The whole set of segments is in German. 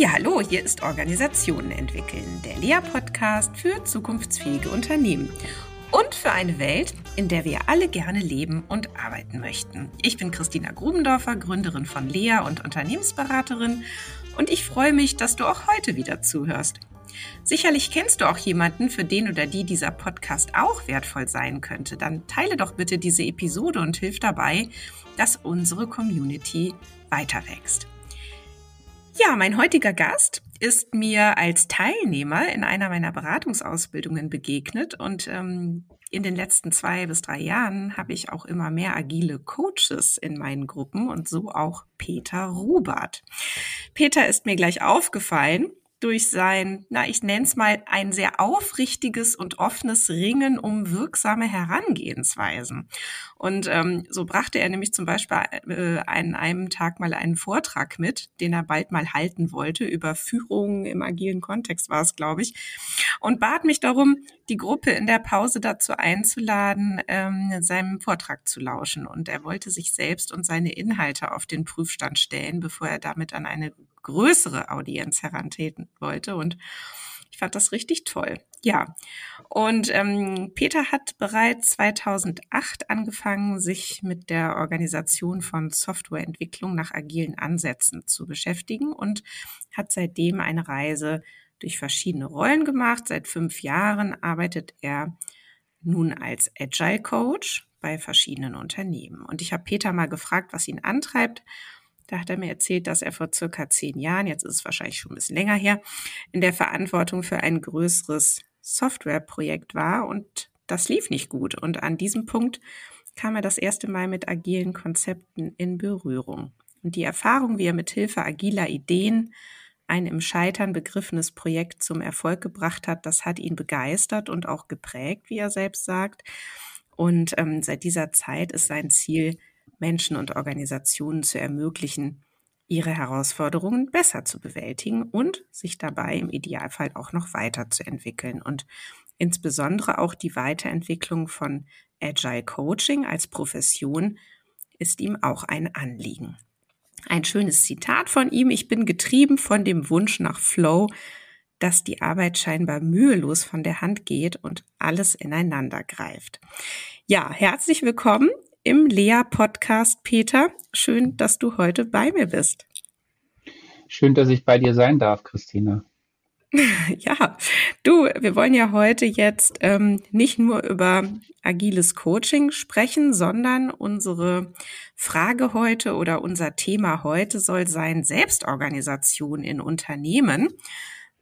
Ja, hallo, hier ist Organisationen entwickeln, der Lea-Podcast für zukunftsfähige Unternehmen und für eine Welt, in der wir alle gerne leben und arbeiten möchten. Ich bin Christina Grubendorfer, Gründerin von Lea und Unternehmensberaterin und ich freue mich, dass du auch heute wieder zuhörst. Sicherlich kennst du auch jemanden, für den oder die dieser Podcast auch wertvoll sein könnte. Dann teile doch bitte diese Episode und hilf dabei, dass unsere Community weiter wächst. Ja, mein heutiger Gast ist mir als Teilnehmer in einer meiner Beratungsausbildungen begegnet und ähm, in den letzten zwei bis drei Jahren habe ich auch immer mehr agile Coaches in meinen Gruppen und so auch Peter Rubert. Peter ist mir gleich aufgefallen durch sein, na, ich nenne es mal, ein sehr aufrichtiges und offenes Ringen um wirksame Herangehensweisen. Und ähm, so brachte er nämlich zum Beispiel äh, an einem Tag mal einen Vortrag mit, den er bald mal halten wollte, über Führung im agilen Kontext war es, glaube ich, und bat mich darum, die Gruppe in der Pause dazu einzuladen, ähm, seinem Vortrag zu lauschen. Und er wollte sich selbst und seine Inhalte auf den Prüfstand stellen, bevor er damit an eine größere Audienz herantreten wollte. Und ich fand das richtig toll. Ja, und ähm, Peter hat bereits 2008 angefangen, sich mit der Organisation von Softwareentwicklung nach agilen Ansätzen zu beschäftigen und hat seitdem eine Reise durch verschiedene Rollen gemacht. Seit fünf Jahren arbeitet er nun als Agile Coach bei verschiedenen Unternehmen. Und ich habe Peter mal gefragt, was ihn antreibt da hat er mir erzählt, dass er vor circa zehn Jahren, jetzt ist es wahrscheinlich schon ein bisschen länger her, in der Verantwortung für ein größeres Softwareprojekt war und das lief nicht gut. Und an diesem Punkt kam er das erste Mal mit agilen Konzepten in Berührung. Und die Erfahrung, wie er mit Hilfe agiler Ideen ein im Scheitern begriffenes Projekt zum Erfolg gebracht hat, das hat ihn begeistert und auch geprägt, wie er selbst sagt. Und ähm, seit dieser Zeit ist sein Ziel, Menschen und Organisationen zu ermöglichen, ihre Herausforderungen besser zu bewältigen und sich dabei im Idealfall auch noch weiterzuentwickeln und insbesondere auch die Weiterentwicklung von Agile Coaching als Profession ist ihm auch ein Anliegen. Ein schönes Zitat von ihm. Ich bin getrieben von dem Wunsch nach Flow, dass die Arbeit scheinbar mühelos von der Hand geht und alles ineinander greift. Ja, herzlich willkommen im Lea-Podcast, Peter. Schön, dass du heute bei mir bist. Schön, dass ich bei dir sein darf, Christina. Ja, du, wir wollen ja heute jetzt ähm, nicht nur über agiles Coaching sprechen, sondern unsere Frage heute oder unser Thema heute soll sein Selbstorganisation in Unternehmen.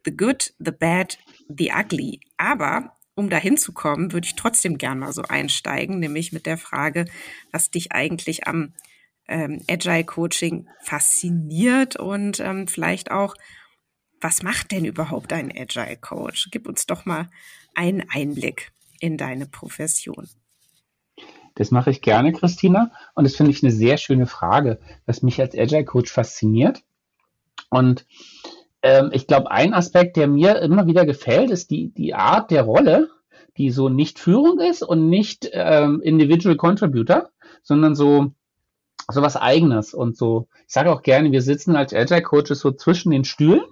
The good, the bad, the ugly. Aber um dahin zu kommen, würde ich trotzdem gern mal so einsteigen, nämlich mit der Frage, was dich eigentlich am ähm, Agile Coaching fasziniert und ähm, vielleicht auch, was macht denn überhaupt ein Agile Coach? Gib uns doch mal einen Einblick in deine Profession. Das mache ich gerne, Christina. Und das finde ich eine sehr schöne Frage, was mich als Agile Coach fasziniert. Und ähm, ich glaube, ein Aspekt, der mir immer wieder gefällt, ist die, die Art der Rolle, die so nicht Führung ist und nicht ähm, Individual Contributor, sondern so so was Eigenes und so. Ich sage auch gerne, wir sitzen als Agile Coaches so zwischen den Stühlen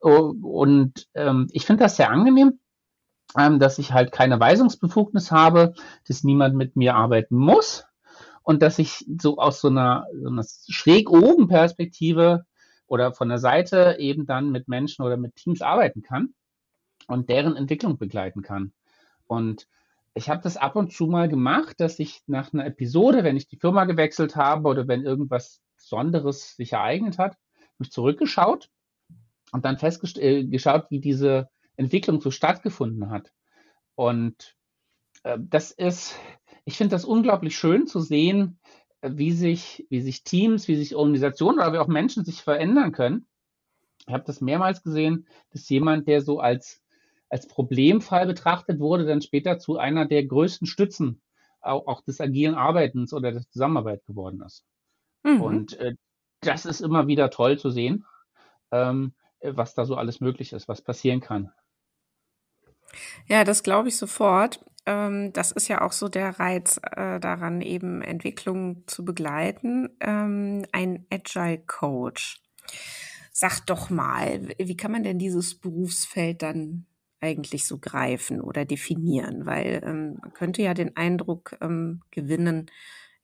und ähm, ich finde das sehr angenehm, ähm, dass ich halt keine Weisungsbefugnis habe, dass niemand mit mir arbeiten muss und dass ich so aus so einer, so einer schräg oben Perspektive oder von der Seite eben dann mit Menschen oder mit Teams arbeiten kann und deren Entwicklung begleiten kann. Und ich habe das ab und zu mal gemacht, dass ich nach einer Episode, wenn ich die Firma gewechselt habe oder wenn irgendwas Besonderes sich ereignet hat, mich zurückgeschaut und dann festgeschaut, äh, wie diese Entwicklung so stattgefunden hat. Und äh, das ist, ich finde das unglaublich schön zu sehen, wie sich, wie sich Teams, wie sich Organisationen oder wie auch Menschen sich verändern können. Ich habe das mehrmals gesehen, dass jemand, der so als, als Problemfall betrachtet wurde, dann später zu einer der größten Stützen auch, auch des agilen Arbeitens oder der Zusammenarbeit geworden ist. Mhm. Und äh, das ist immer wieder toll zu sehen, ähm, was da so alles möglich ist, was passieren kann. Ja, das glaube ich sofort. Ähm, das ist ja auch so der Reiz äh, daran, eben Entwicklung zu begleiten. Ähm, ein Agile Coach. sag doch mal, wie kann man denn dieses Berufsfeld dann eigentlich so greifen oder definieren? Weil ähm, man könnte ja den Eindruck ähm, gewinnen,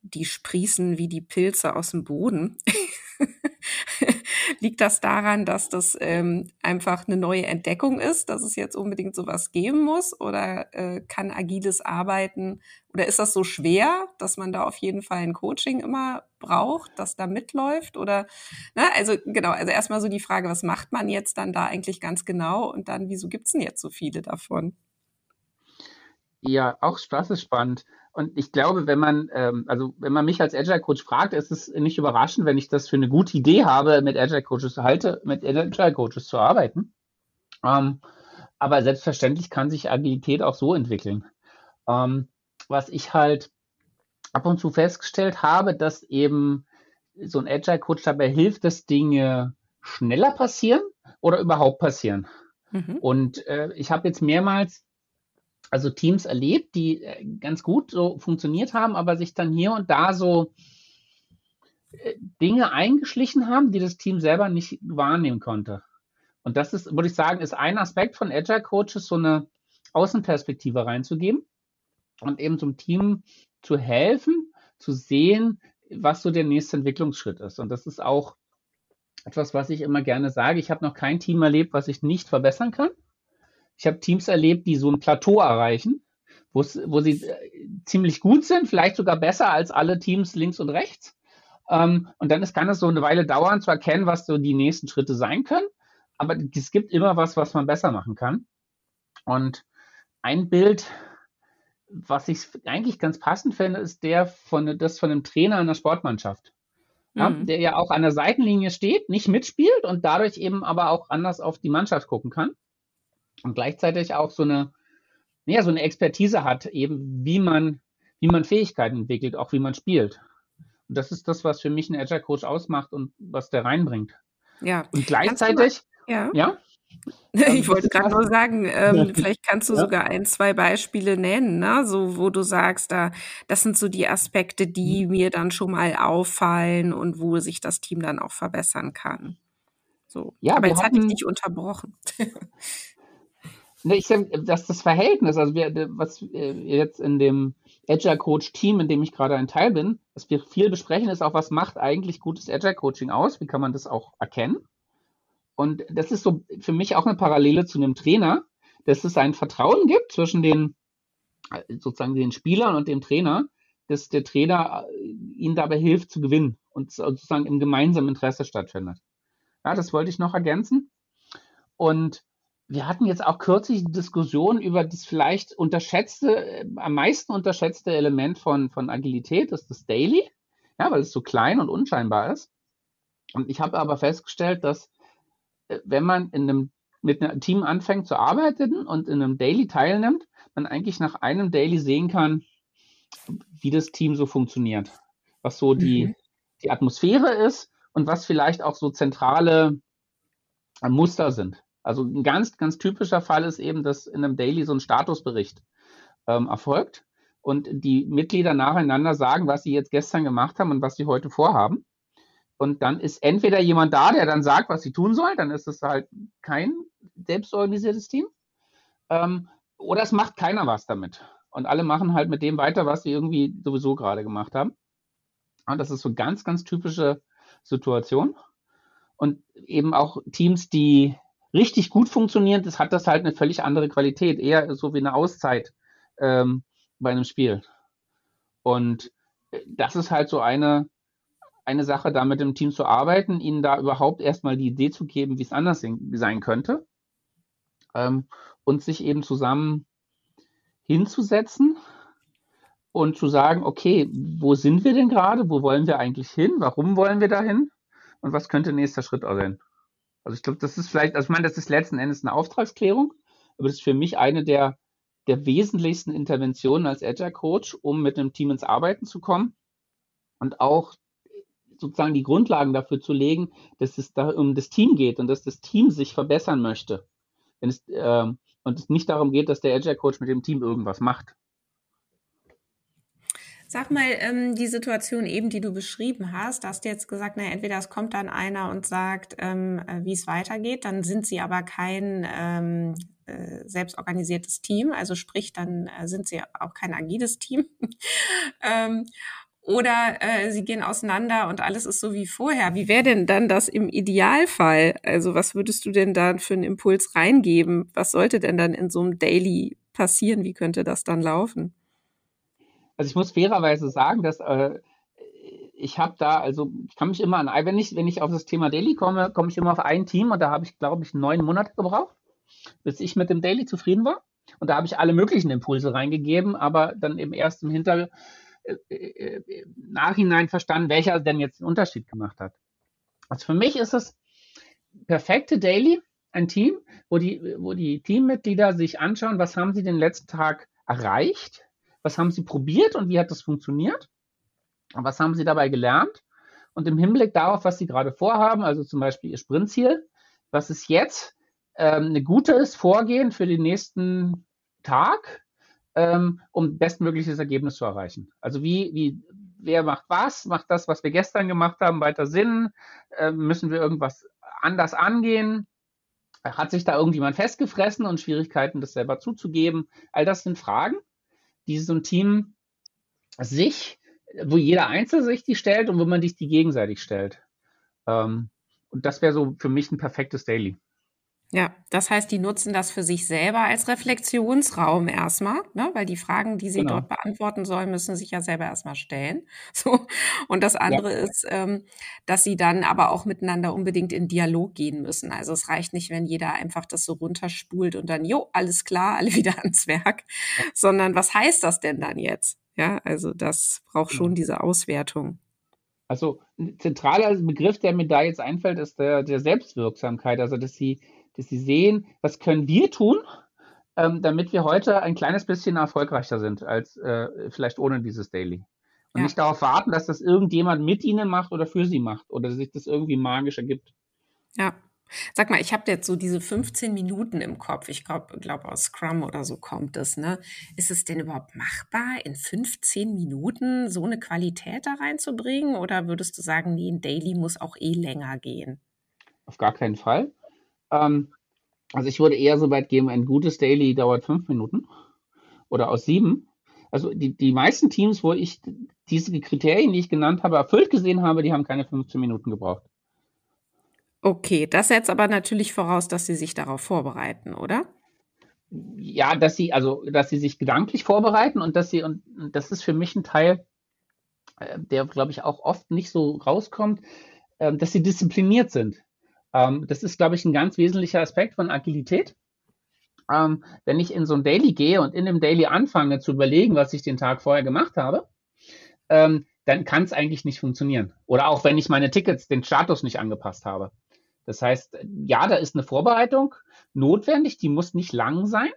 die sprießen wie die Pilze aus dem Boden. Liegt das daran, dass das ähm, einfach eine neue Entdeckung ist, dass es jetzt unbedingt sowas geben muss? Oder äh, kann agiles Arbeiten, oder ist das so schwer, dass man da auf jeden Fall ein Coaching immer braucht, das da mitläuft? Oder, ne, also genau, also erstmal so die Frage, was macht man jetzt dann da eigentlich ganz genau? Und dann, wieso gibt's denn jetzt so viele davon? Ja, auch das ist spannend. Und ich glaube, wenn man, ähm, also wenn man mich als Agile Coach fragt, ist es nicht überraschend, wenn ich das für eine gute Idee habe, mit Agile Coaches halte, mit Agile Coaches zu arbeiten. Ähm, aber selbstverständlich kann sich Agilität auch so entwickeln. Ähm, was ich halt ab und zu festgestellt habe, dass eben so ein Agile Coach dabei hilft, dass Dinge schneller passieren oder überhaupt passieren. Mhm. Und äh, ich habe jetzt mehrmals also Teams erlebt, die äh, ganz gut so funktioniert haben, aber sich dann hier und da so äh, Dinge eingeschlichen haben, die das Team selber nicht wahrnehmen konnte. Und das ist, würde ich sagen, ist ein Aspekt von Agile Coaches, so eine Außenperspektive reinzugeben und eben zum Team zu helfen, zu sehen, was so der nächste Entwicklungsschritt ist. Und das ist auch etwas, was ich immer gerne sage. Ich habe noch kein Team erlebt, was ich nicht verbessern kann. Ich habe Teams erlebt, die so ein Plateau erreichen, wo sie äh, ziemlich gut sind, vielleicht sogar besser als alle Teams links und rechts. Ähm, und dann ist, kann es so eine Weile dauern, zu erkennen, was so die nächsten Schritte sein können. Aber es gibt immer was, was man besser machen kann. Und ein Bild, was ich eigentlich ganz passend finde, ist der von, das von einem Trainer einer Sportmannschaft. Ja, mhm. Der ja auch an der Seitenlinie steht, nicht mitspielt und dadurch eben aber auch anders auf die Mannschaft gucken kann und gleichzeitig auch so eine, ja, so eine Expertise hat, eben wie man, wie man Fähigkeiten entwickelt, auch wie man spielt. Und das ist das, was für mich ein Agile Coach ausmacht und was der reinbringt. Ja. Und gleichzeitig, ja. ja? Ich wollte gerade nur sagen, ähm, vielleicht kannst du ja. sogar ein, zwei Beispiele nennen, ne? so wo du sagst, da das sind so die Aspekte, die mhm. mir dann schon mal auffallen und wo sich das Team dann auch verbessern kann. So. Ja, aber jetzt hatten, hatte ich dich unterbrochen. Ich denke, dass das Verhältnis, also wir, was wir jetzt in dem Agile Coach Team, in dem ich gerade ein Teil bin, was wir viel besprechen, ist auch, was macht eigentlich gutes Agile Coaching aus? Wie kann man das auch erkennen? Und das ist so für mich auch eine Parallele zu einem Trainer, dass es ein Vertrauen gibt zwischen den sozusagen den Spielern und dem Trainer, dass der Trainer äh, ihnen dabei hilft zu gewinnen und sozusagen im gemeinsamen Interesse stattfindet. Ja, das wollte ich noch ergänzen. Und wir hatten jetzt auch kürzlich die Diskussion über das vielleicht unterschätzte, äh, am meisten unterschätzte Element von, von Agilität, das ist das Daily, ja, weil es so klein und unscheinbar ist. Und ich habe aber festgestellt, dass äh, wenn man in einem, mit einem Team anfängt zu arbeiten und in einem Daily teilnimmt, man eigentlich nach einem Daily sehen kann, wie das Team so funktioniert, was so die, mhm. die Atmosphäre ist und was vielleicht auch so zentrale Muster sind. Also ein ganz, ganz typischer Fall ist eben, dass in einem Daily so ein Statusbericht ähm, erfolgt und die Mitglieder nacheinander sagen, was sie jetzt gestern gemacht haben und was sie heute vorhaben. Und dann ist entweder jemand da, der dann sagt, was sie tun sollen, dann ist es halt kein selbstorganisiertes Team. Ähm, oder es macht keiner was damit. Und alle machen halt mit dem weiter, was sie irgendwie sowieso gerade gemacht haben. Und das ist so ganz, ganz typische Situation. Und eben auch Teams, die richtig gut funktioniert, das hat das halt eine völlig andere Qualität, eher so wie eine Auszeit ähm, bei einem Spiel. Und äh, das ist halt so eine, eine Sache, da mit dem Team zu arbeiten, ihnen da überhaupt erstmal die Idee zu geben, wie es anders sein könnte. Ähm, und sich eben zusammen hinzusetzen und zu sagen, okay, wo sind wir denn gerade? Wo wollen wir eigentlich hin? Warum wollen wir dahin? Und was könnte nächster Schritt sein? Also ich glaube, das ist vielleicht, also ich meine, das ist letzten Endes eine Auftragsklärung, aber das ist für mich eine der, der wesentlichsten Interventionen als Agile Coach, um mit einem Team ins Arbeiten zu kommen und auch sozusagen die Grundlagen dafür zu legen, dass es da um das Team geht und dass das Team sich verbessern möchte. Wenn es, äh, und es nicht darum geht, dass der Agile Coach mit dem Team irgendwas macht. Sag mal, ähm, die Situation eben, die du beschrieben hast, hast du jetzt gesagt, na, entweder es kommt dann einer und sagt, ähm, äh, wie es weitergeht, dann sind sie aber kein ähm, äh, selbstorganisiertes Team, also sprich, dann äh, sind sie auch kein agiles Team. ähm, oder äh, sie gehen auseinander und alles ist so wie vorher. Wie wäre denn dann das im Idealfall? Also was würdest du denn da für einen Impuls reingeben? Was sollte denn dann in so einem Daily passieren? Wie könnte das dann laufen? Also ich muss fairerweise sagen, dass äh, ich habe da, also ich kann mich immer an, wenn ich, wenn ich auf das Thema Daily komme, komme ich immer auf ein Team und da habe ich, glaube ich, neun Monate gebraucht, bis ich mit dem Daily zufrieden war. Und da habe ich alle möglichen Impulse reingegeben, aber dann eben erst im Hintergrund äh, äh, äh, Nachhinein verstanden, welcher denn jetzt den Unterschied gemacht hat. Also für mich ist das perfekte Daily ein Team, wo die, wo die Teammitglieder sich anschauen, was haben sie den letzten Tag erreicht, was haben sie probiert und wie hat das funktioniert, und was haben sie dabei gelernt und im Hinblick darauf, was sie gerade vorhaben, also zum Beispiel ihr Sprintziel, was ist jetzt ähm, ein gutes Vorgehen für den nächsten Tag, ähm, um bestmögliches Ergebnis zu erreichen. Also wie, wie, wer macht was? Macht das, was wir gestern gemacht haben, weiter Sinn? Ähm, müssen wir irgendwas anders angehen? Hat sich da irgendjemand festgefressen und Schwierigkeiten, das selber zuzugeben? All das sind Fragen, die so ein Team sich, wo jeder Einzelne sich die stellt und wo man sich die gegenseitig stellt. Ähm, und das wäre so für mich ein perfektes Daily. Ja, das heißt, die nutzen das für sich selber als Reflexionsraum erstmal, ne? weil die Fragen, die sie genau. dort beantworten sollen, müssen sich ja selber erstmal stellen. So. Und das andere ja. ist, ähm, dass sie dann aber auch miteinander unbedingt in Dialog gehen müssen. Also es reicht nicht, wenn jeder einfach das so runterspult und dann, jo, alles klar, alle wieder ans Werk, ja. sondern was heißt das denn dann jetzt? Ja, also das braucht genau. schon diese Auswertung. Also ein zentraler Begriff, der mir da jetzt einfällt, ist der, der Selbstwirksamkeit. Also dass sie dass sie sehen, was können wir tun, ähm, damit wir heute ein kleines bisschen erfolgreicher sind als äh, vielleicht ohne dieses Daily. Und ja. nicht darauf warten, dass das irgendjemand mit ihnen macht oder für sie macht oder sich das irgendwie magisch ergibt. Ja. Sag mal, ich habe jetzt so diese 15 Minuten im Kopf. Ich glaube, glaub aus Scrum oder so kommt es. Ne? Ist es denn überhaupt machbar, in 15 Minuten so eine Qualität da reinzubringen? Oder würdest du sagen, nee, ein Daily muss auch eh länger gehen? Auf gar keinen Fall. Ähm, also ich würde eher so weit gehen, ein gutes Daily dauert fünf Minuten oder aus sieben. Also die, die meisten Teams, wo ich diese Kriterien, die ich genannt habe, erfüllt gesehen habe, die haben keine 15 Minuten gebraucht. Okay, das setzt aber natürlich voraus, dass sie sich darauf vorbereiten, oder? Ja, dass sie, also, dass sie sich gedanklich vorbereiten und dass sie, und das ist für mich ein Teil, äh, der, glaube ich, auch oft nicht so rauskommt, äh, dass sie diszipliniert sind. Ähm, das ist, glaube ich, ein ganz wesentlicher Aspekt von Agilität. Ähm, wenn ich in so ein Daily gehe und in dem Daily anfange zu überlegen, was ich den Tag vorher gemacht habe, ähm, dann kann es eigentlich nicht funktionieren. Oder auch wenn ich meine Tickets, den Status nicht angepasst habe. Das heißt, ja, da ist eine Vorbereitung notwendig, die muss nicht lang sein,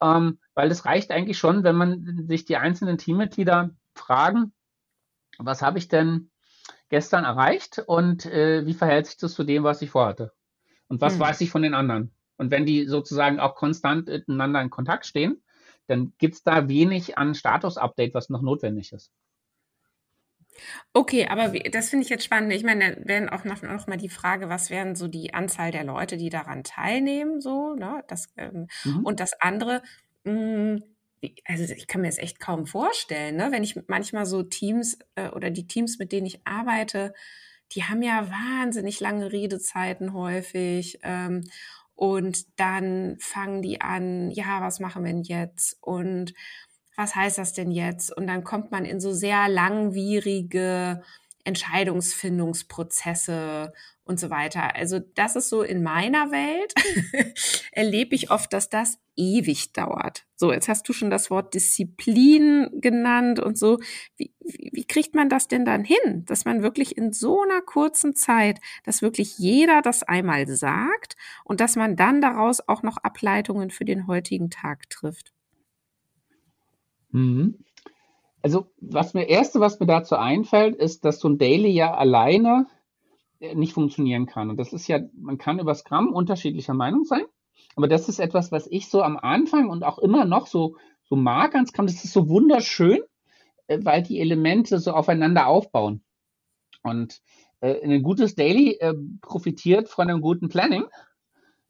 ähm, weil es reicht eigentlich schon, wenn man sich die einzelnen Teammitglieder fragen, was habe ich denn gestern erreicht und äh, wie verhält sich das zu dem, was ich vorhatte? Und was hm. weiß ich von den anderen? Und wenn die sozusagen auch konstant miteinander in Kontakt stehen, dann gibt es da wenig an Status-Update, was noch notwendig ist. Okay, aber das finde ich jetzt spannend. Ich meine, da wären auch noch, noch mal die Frage, was wären so die Anzahl der Leute, die daran teilnehmen, so, ne? Das, ähm, mhm. Und das andere, mh, hm, also ich kann mir das echt kaum vorstellen, ne? wenn ich manchmal so Teams äh, oder die Teams, mit denen ich arbeite, die haben ja wahnsinnig lange Redezeiten häufig. Ähm, und dann fangen die an, ja, was machen wir denn jetzt? Und was heißt das denn jetzt? Und dann kommt man in so sehr langwierige Entscheidungsfindungsprozesse und so weiter. Also das ist so in meiner Welt, erlebe ich oft, dass das ewig dauert. So, jetzt hast du schon das Wort Disziplin genannt und so. Wie, wie, wie kriegt man das denn dann hin, dass man wirklich in so einer kurzen Zeit, dass wirklich jeder das einmal sagt und dass man dann daraus auch noch Ableitungen für den heutigen Tag trifft? Mhm. Also, was mir erste, was mir dazu einfällt, ist, dass so ein Daily ja alleine nicht funktionieren kann. Und das ist ja, man kann über Scrum unterschiedlicher Meinung sein. Aber das ist etwas, was ich so am Anfang und auch immer noch so, so mag an Scrum. Das ist so wunderschön, äh, weil die Elemente so aufeinander aufbauen. Und äh, ein gutes Daily äh, profitiert von einem guten Planning,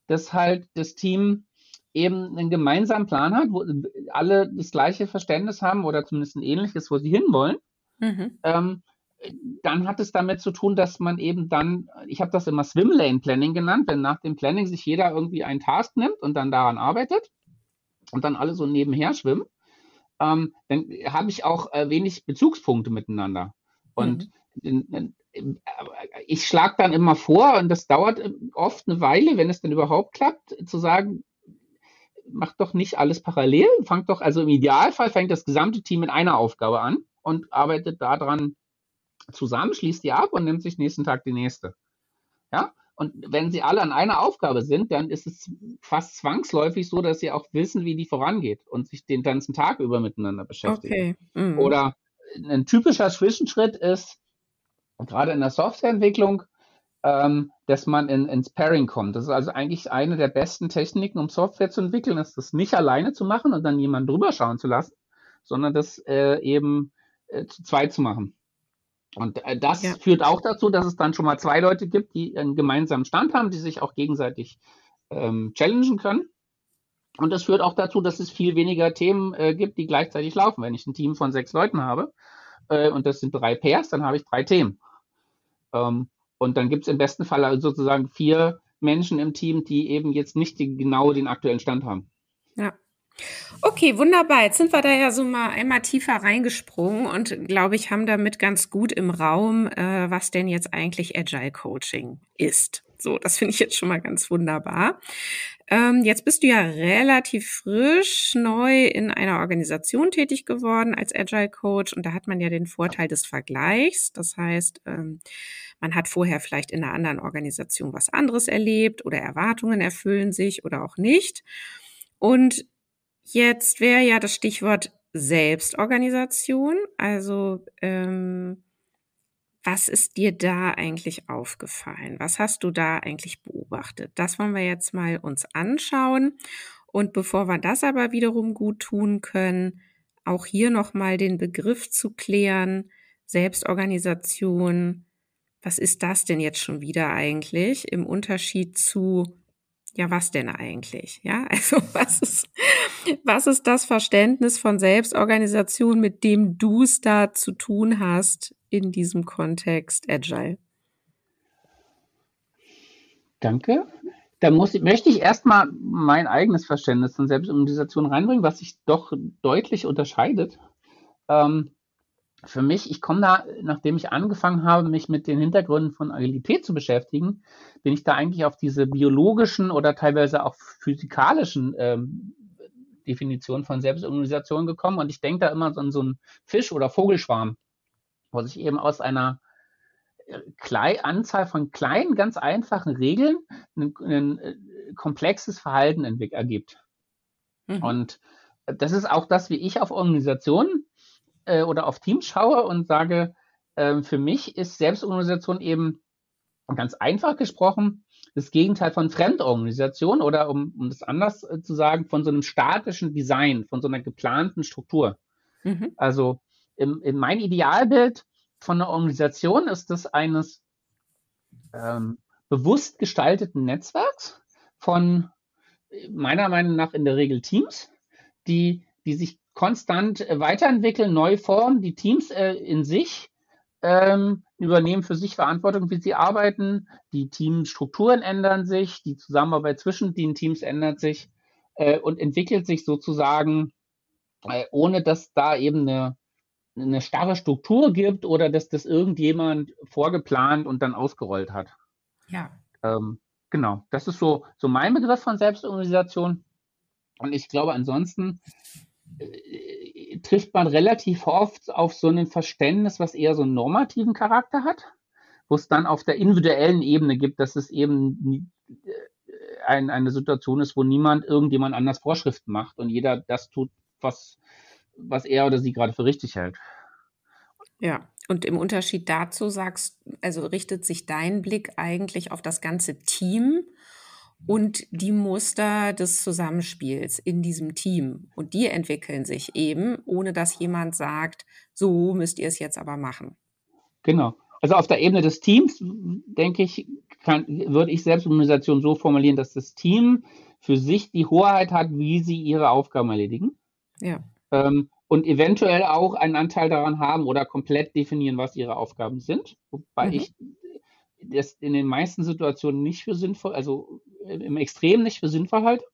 dass halt das Team eben einen gemeinsamen Plan hat, wo alle das gleiche Verständnis haben oder zumindest ein ähnliches, wo sie hinwollen. Mhm. Ähm, dann hat es damit zu tun, dass man eben dann, ich habe das immer Swimlane Planning genannt, wenn nach dem Planning sich jeder irgendwie einen Task nimmt und dann daran arbeitet und dann alle so nebenher schwimmen, ähm, dann habe ich auch äh, wenig Bezugspunkte miteinander. Und mhm. ich schlage dann immer vor, und das dauert oft eine Weile, wenn es dann überhaupt klappt, zu sagen, macht doch nicht alles parallel, fangt doch, also im Idealfall fängt das gesamte Team mit einer Aufgabe an und arbeitet daran zusammen, schließt die ab und nimmt sich nächsten Tag die nächste. Ja? Und wenn sie alle an einer Aufgabe sind, dann ist es fast zwangsläufig so, dass sie auch wissen, wie die vorangeht und sich den ganzen Tag über miteinander beschäftigen. Okay. Mhm. Oder ein typischer Zwischenschritt ist, gerade in der Softwareentwicklung, ähm, dass man in, ins Pairing kommt. Das ist also eigentlich eine der besten Techniken, um Software zu entwickeln, ist das nicht alleine zu machen und dann jemanden drüber schauen zu lassen, sondern das äh, eben äh, zu zweit zu machen. Und äh, das ja. führt auch dazu, dass es dann schon mal zwei Leute gibt, die einen gemeinsamen Stand haben, die sich auch gegenseitig ähm, challengen können. Und das führt auch dazu, dass es viel weniger Themen äh, gibt, die gleichzeitig laufen. Wenn ich ein Team von sechs Leuten habe äh, und das sind drei Pairs, dann habe ich drei Themen. Ähm, und dann gibt es im besten Fall sozusagen vier Menschen im Team, die eben jetzt nicht die, genau den aktuellen Stand haben. Ja. Okay, wunderbar. Jetzt sind wir da ja so mal einmal tiefer reingesprungen und glaube ich, haben damit ganz gut im Raum, äh, was denn jetzt eigentlich Agile Coaching ist. So, das finde ich jetzt schon mal ganz wunderbar. Ähm, jetzt bist du ja relativ frisch neu in einer Organisation tätig geworden als Agile Coach und da hat man ja den Vorteil des Vergleichs. Das heißt, ähm, man hat vorher vielleicht in einer anderen Organisation was anderes erlebt oder Erwartungen erfüllen sich oder auch nicht. Und Jetzt wäre ja das Stichwort Selbstorganisation. Also ähm, was ist dir da eigentlich aufgefallen? Was hast du da eigentlich beobachtet? Das wollen wir jetzt mal uns anschauen. Und bevor wir das aber wiederum gut tun können, auch hier nochmal den Begriff zu klären, Selbstorganisation. Was ist das denn jetzt schon wieder eigentlich im Unterschied zu ja, was denn eigentlich? Ja, also was ist, was ist das Verständnis von Selbstorganisation, mit dem du es da zu tun hast in diesem Kontext Agile? Danke. Da muss, möchte ich erstmal mein eigenes Verständnis von Selbstorganisation reinbringen, was sich doch deutlich unterscheidet. Ähm, für mich, ich komme da, nachdem ich angefangen habe, mich mit den Hintergründen von Agilität zu beschäftigen, bin ich da eigentlich auf diese biologischen oder teilweise auch physikalischen ähm, Definitionen von Selbstorganisation gekommen. Und ich denke da immer so an so einen Fisch- oder Vogelschwarm, wo sich eben aus einer äh, Klei Anzahl von kleinen, ganz einfachen Regeln ein, ein äh, komplexes Verhalten ergibt. Mhm. Und das ist auch das, wie ich auf Organisationen äh, oder auf Teams schaue und sage, äh, für mich ist Selbstorganisation eben ganz einfach gesprochen das Gegenteil von Fremdorganisation oder um, um das anders äh, zu sagen, von so einem statischen Design, von so einer geplanten Struktur. Mhm. Also im, in mein Idealbild von einer Organisation ist das eines ähm, bewusst gestalteten Netzwerks von meiner Meinung nach in der Regel Teams, die, die sich konstant äh, weiterentwickeln, neu formen, die Teams äh, in sich ähm, übernehmen für sich Verantwortung, wie sie arbeiten, die Teamstrukturen ändern sich, die Zusammenarbeit zwischen den Teams ändert sich äh, und entwickelt sich sozusagen, äh, ohne dass da eben eine, eine starre Struktur gibt oder dass das irgendjemand vorgeplant und dann ausgerollt hat. Ja. Ähm, genau, das ist so, so mein Begriff von Selbstorganisation. Und ich glaube, ansonsten trifft man relativ oft auf so ein Verständnis, was eher so einen normativen Charakter hat, wo es dann auf der individuellen Ebene gibt, dass es eben äh, ein, eine Situation ist, wo niemand irgendjemand anders Vorschriften macht und jeder das tut, was, was er oder sie gerade für richtig hält. Ja, und im Unterschied dazu sagst, also richtet sich dein Blick eigentlich auf das ganze Team und die Muster des Zusammenspiels in diesem Team. Und die entwickeln sich eben, ohne dass jemand sagt, so müsst ihr es jetzt aber machen. Genau. Also auf der Ebene des Teams, denke ich, kann, würde ich Selbstorganisation so formulieren, dass das Team für sich die Hoheit hat, wie sie ihre Aufgaben erledigen. Ja. Ähm, und eventuell auch einen Anteil daran haben oder komplett definieren, was ihre Aufgaben sind. Wobei mhm. ich das in den meisten Situationen nicht für sinnvoll, also im Extrem nicht für sinnvoll halte.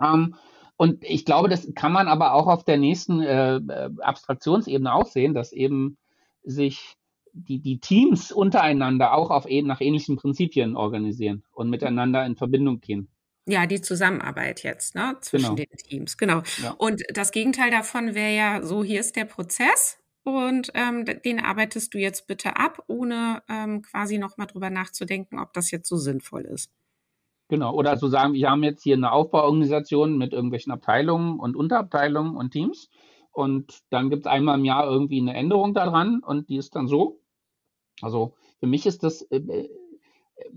Ähm, und ich glaube, das kann man aber auch auf der nächsten äh, Abstraktionsebene auch sehen, dass eben sich die, die Teams untereinander auch auf, nach ähnlichen Prinzipien organisieren und miteinander in Verbindung gehen. Ja, die Zusammenarbeit jetzt, ne, zwischen genau. den Teams, genau. Ja. Und das Gegenteil davon wäre ja so, hier ist der Prozess und ähm, den arbeitest du jetzt bitte ab, ohne ähm, quasi nochmal drüber nachzudenken, ob das jetzt so sinnvoll ist. Genau, oder zu sagen, wir haben jetzt hier eine Aufbauorganisation mit irgendwelchen Abteilungen und Unterabteilungen und Teams und dann gibt es einmal im Jahr irgendwie eine Änderung daran und die ist dann so. Also für mich ist das äh, äh,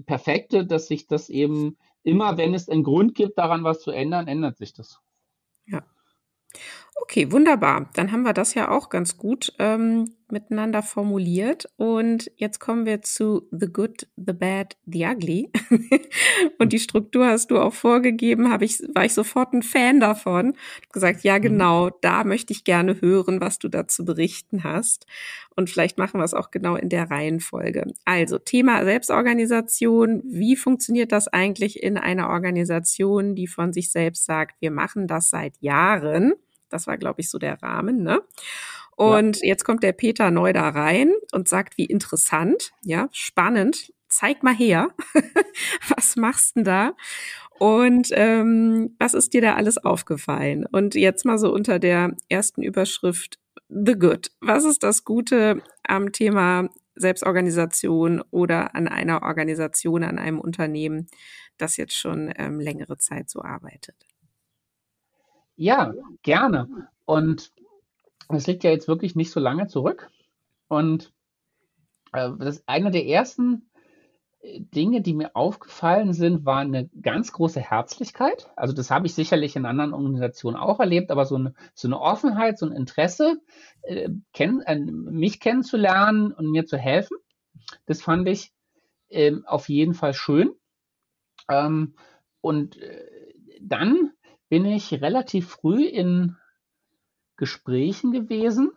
Perfekte, dass sich das eben immer, wenn es einen Grund gibt, daran was zu ändern, ändert sich das. Ja. Okay, wunderbar. Dann haben wir das ja auch ganz gut ähm, miteinander formuliert. Und jetzt kommen wir zu The Good, The Bad, The Ugly. und die Struktur hast du auch vorgegeben, habe ich, war ich sofort ein Fan davon. Hab gesagt, ja, mhm. genau, da möchte ich gerne hören, was du dazu berichten hast. Und vielleicht machen wir es auch genau in der Reihenfolge. Also Thema Selbstorganisation. Wie funktioniert das eigentlich in einer Organisation, die von sich selbst sagt, wir machen das seit Jahren? Das war, glaube ich, so der Rahmen. Ne? Und ja. jetzt kommt der Peter neu da rein und sagt, wie interessant, ja, spannend. Zeig mal her, was machst denn da? Und ähm, was ist dir da alles aufgefallen? Und jetzt mal so unter der ersten Überschrift The Good. Was ist das Gute am Thema Selbstorganisation oder an einer Organisation, an einem Unternehmen, das jetzt schon ähm, längere Zeit so arbeitet? Ja, gerne. Und das liegt ja jetzt wirklich nicht so lange zurück. Und äh, das eine der ersten äh, Dinge, die mir aufgefallen sind, war eine ganz große Herzlichkeit. Also das habe ich sicherlich in anderen Organisationen auch erlebt, aber so eine, so eine Offenheit, so ein Interesse, äh, kenn, äh, mich kennenzulernen und mir zu helfen, das fand ich äh, auf jeden Fall schön. Ähm, und äh, dann bin ich relativ früh in Gesprächen gewesen,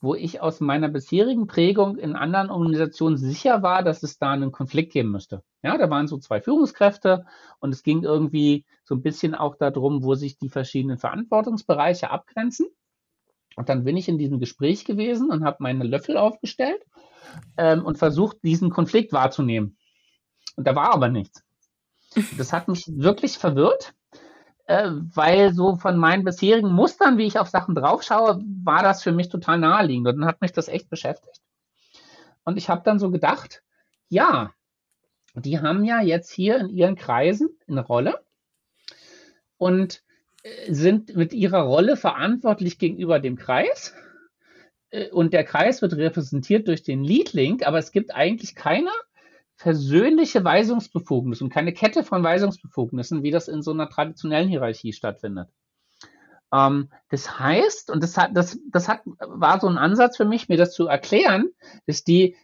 wo ich aus meiner bisherigen Prägung in anderen Organisationen sicher war, dass es da einen Konflikt geben müsste. Ja, da waren so zwei Führungskräfte und es ging irgendwie so ein bisschen auch darum, wo sich die verschiedenen Verantwortungsbereiche abgrenzen. Und dann bin ich in diesem Gespräch gewesen und habe meine Löffel aufgestellt ähm, und versucht, diesen Konflikt wahrzunehmen. Und da war aber nichts. Das hat mich wirklich verwirrt äh, weil so von meinen bisherigen Mustern, wie ich auf Sachen draufschaue, war das für mich total naheliegend und dann hat mich das echt beschäftigt. Und ich habe dann so gedacht, ja, die haben ja jetzt hier in ihren Kreisen eine Rolle und äh, sind mit ihrer Rolle verantwortlich gegenüber dem Kreis. Äh, und der Kreis wird repräsentiert durch den Lead Link, aber es gibt eigentlich keiner, persönliche Weisungsbefugnis und keine Kette von Weisungsbefugnissen, wie das in so einer traditionellen Hierarchie stattfindet. Ähm, das heißt, und das hat, das, das hat, war so ein Ansatz für mich, mir das zu erklären, dass die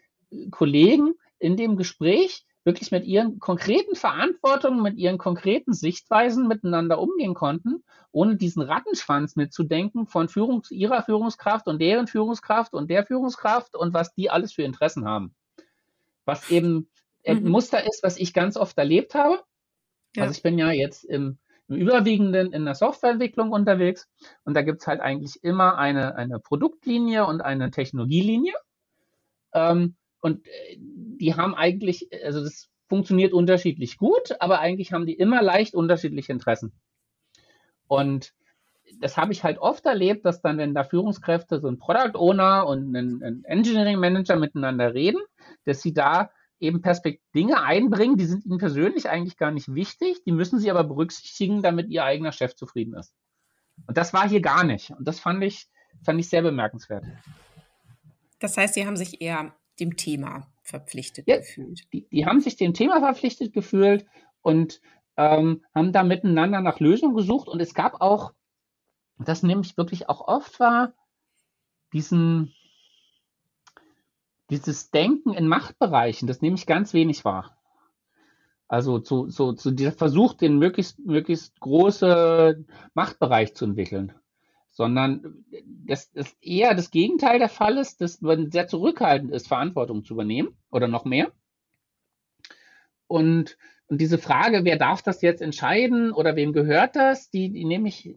Kollegen in dem Gespräch wirklich mit ihren konkreten Verantwortungen, mit ihren konkreten Sichtweisen miteinander umgehen konnten, ohne diesen Rattenschwanz mitzudenken von Führungs ihrer Führungskraft und deren Führungskraft und der Führungskraft und was die alles für Interessen haben. Was eben mhm. Muster ist, was ich ganz oft erlebt habe. Ja. Also ich bin ja jetzt im, im Überwiegenden in der Softwareentwicklung unterwegs und da gibt es halt eigentlich immer eine, eine Produktlinie und eine Technologielinie. Ähm, und äh, die haben eigentlich, also das funktioniert unterschiedlich gut, aber eigentlich haben die immer leicht unterschiedliche Interessen. Und das habe ich halt oft erlebt, dass dann, wenn da Führungskräfte, so ein Product Owner und ein, ein Engineering Manager miteinander reden, dass sie da eben Perspekt Dinge einbringen, die sind ihnen persönlich eigentlich gar nicht wichtig, die müssen sie aber berücksichtigen, damit ihr eigener Chef zufrieden ist. Und das war hier gar nicht. Und das fand ich, fand ich sehr bemerkenswert. Das heißt, sie haben sich eher dem Thema verpflichtet ja, gefühlt. Die, die haben sich dem Thema verpflichtet gefühlt und ähm, haben da miteinander nach Lösungen gesucht und es gab auch, das nämlich wirklich auch oft war, diesen, dieses Denken in Machtbereichen, das nehme ich ganz wenig wahr. Also zu, zu, zu dieser Versuch, den möglichst, möglichst große Machtbereich zu entwickeln. Sondern dass das eher das Gegenteil der Fall ist, dass man sehr zurückhaltend ist, Verantwortung zu übernehmen oder noch mehr. Und, und diese Frage, wer darf das jetzt entscheiden oder wem gehört das, die, die nehme ich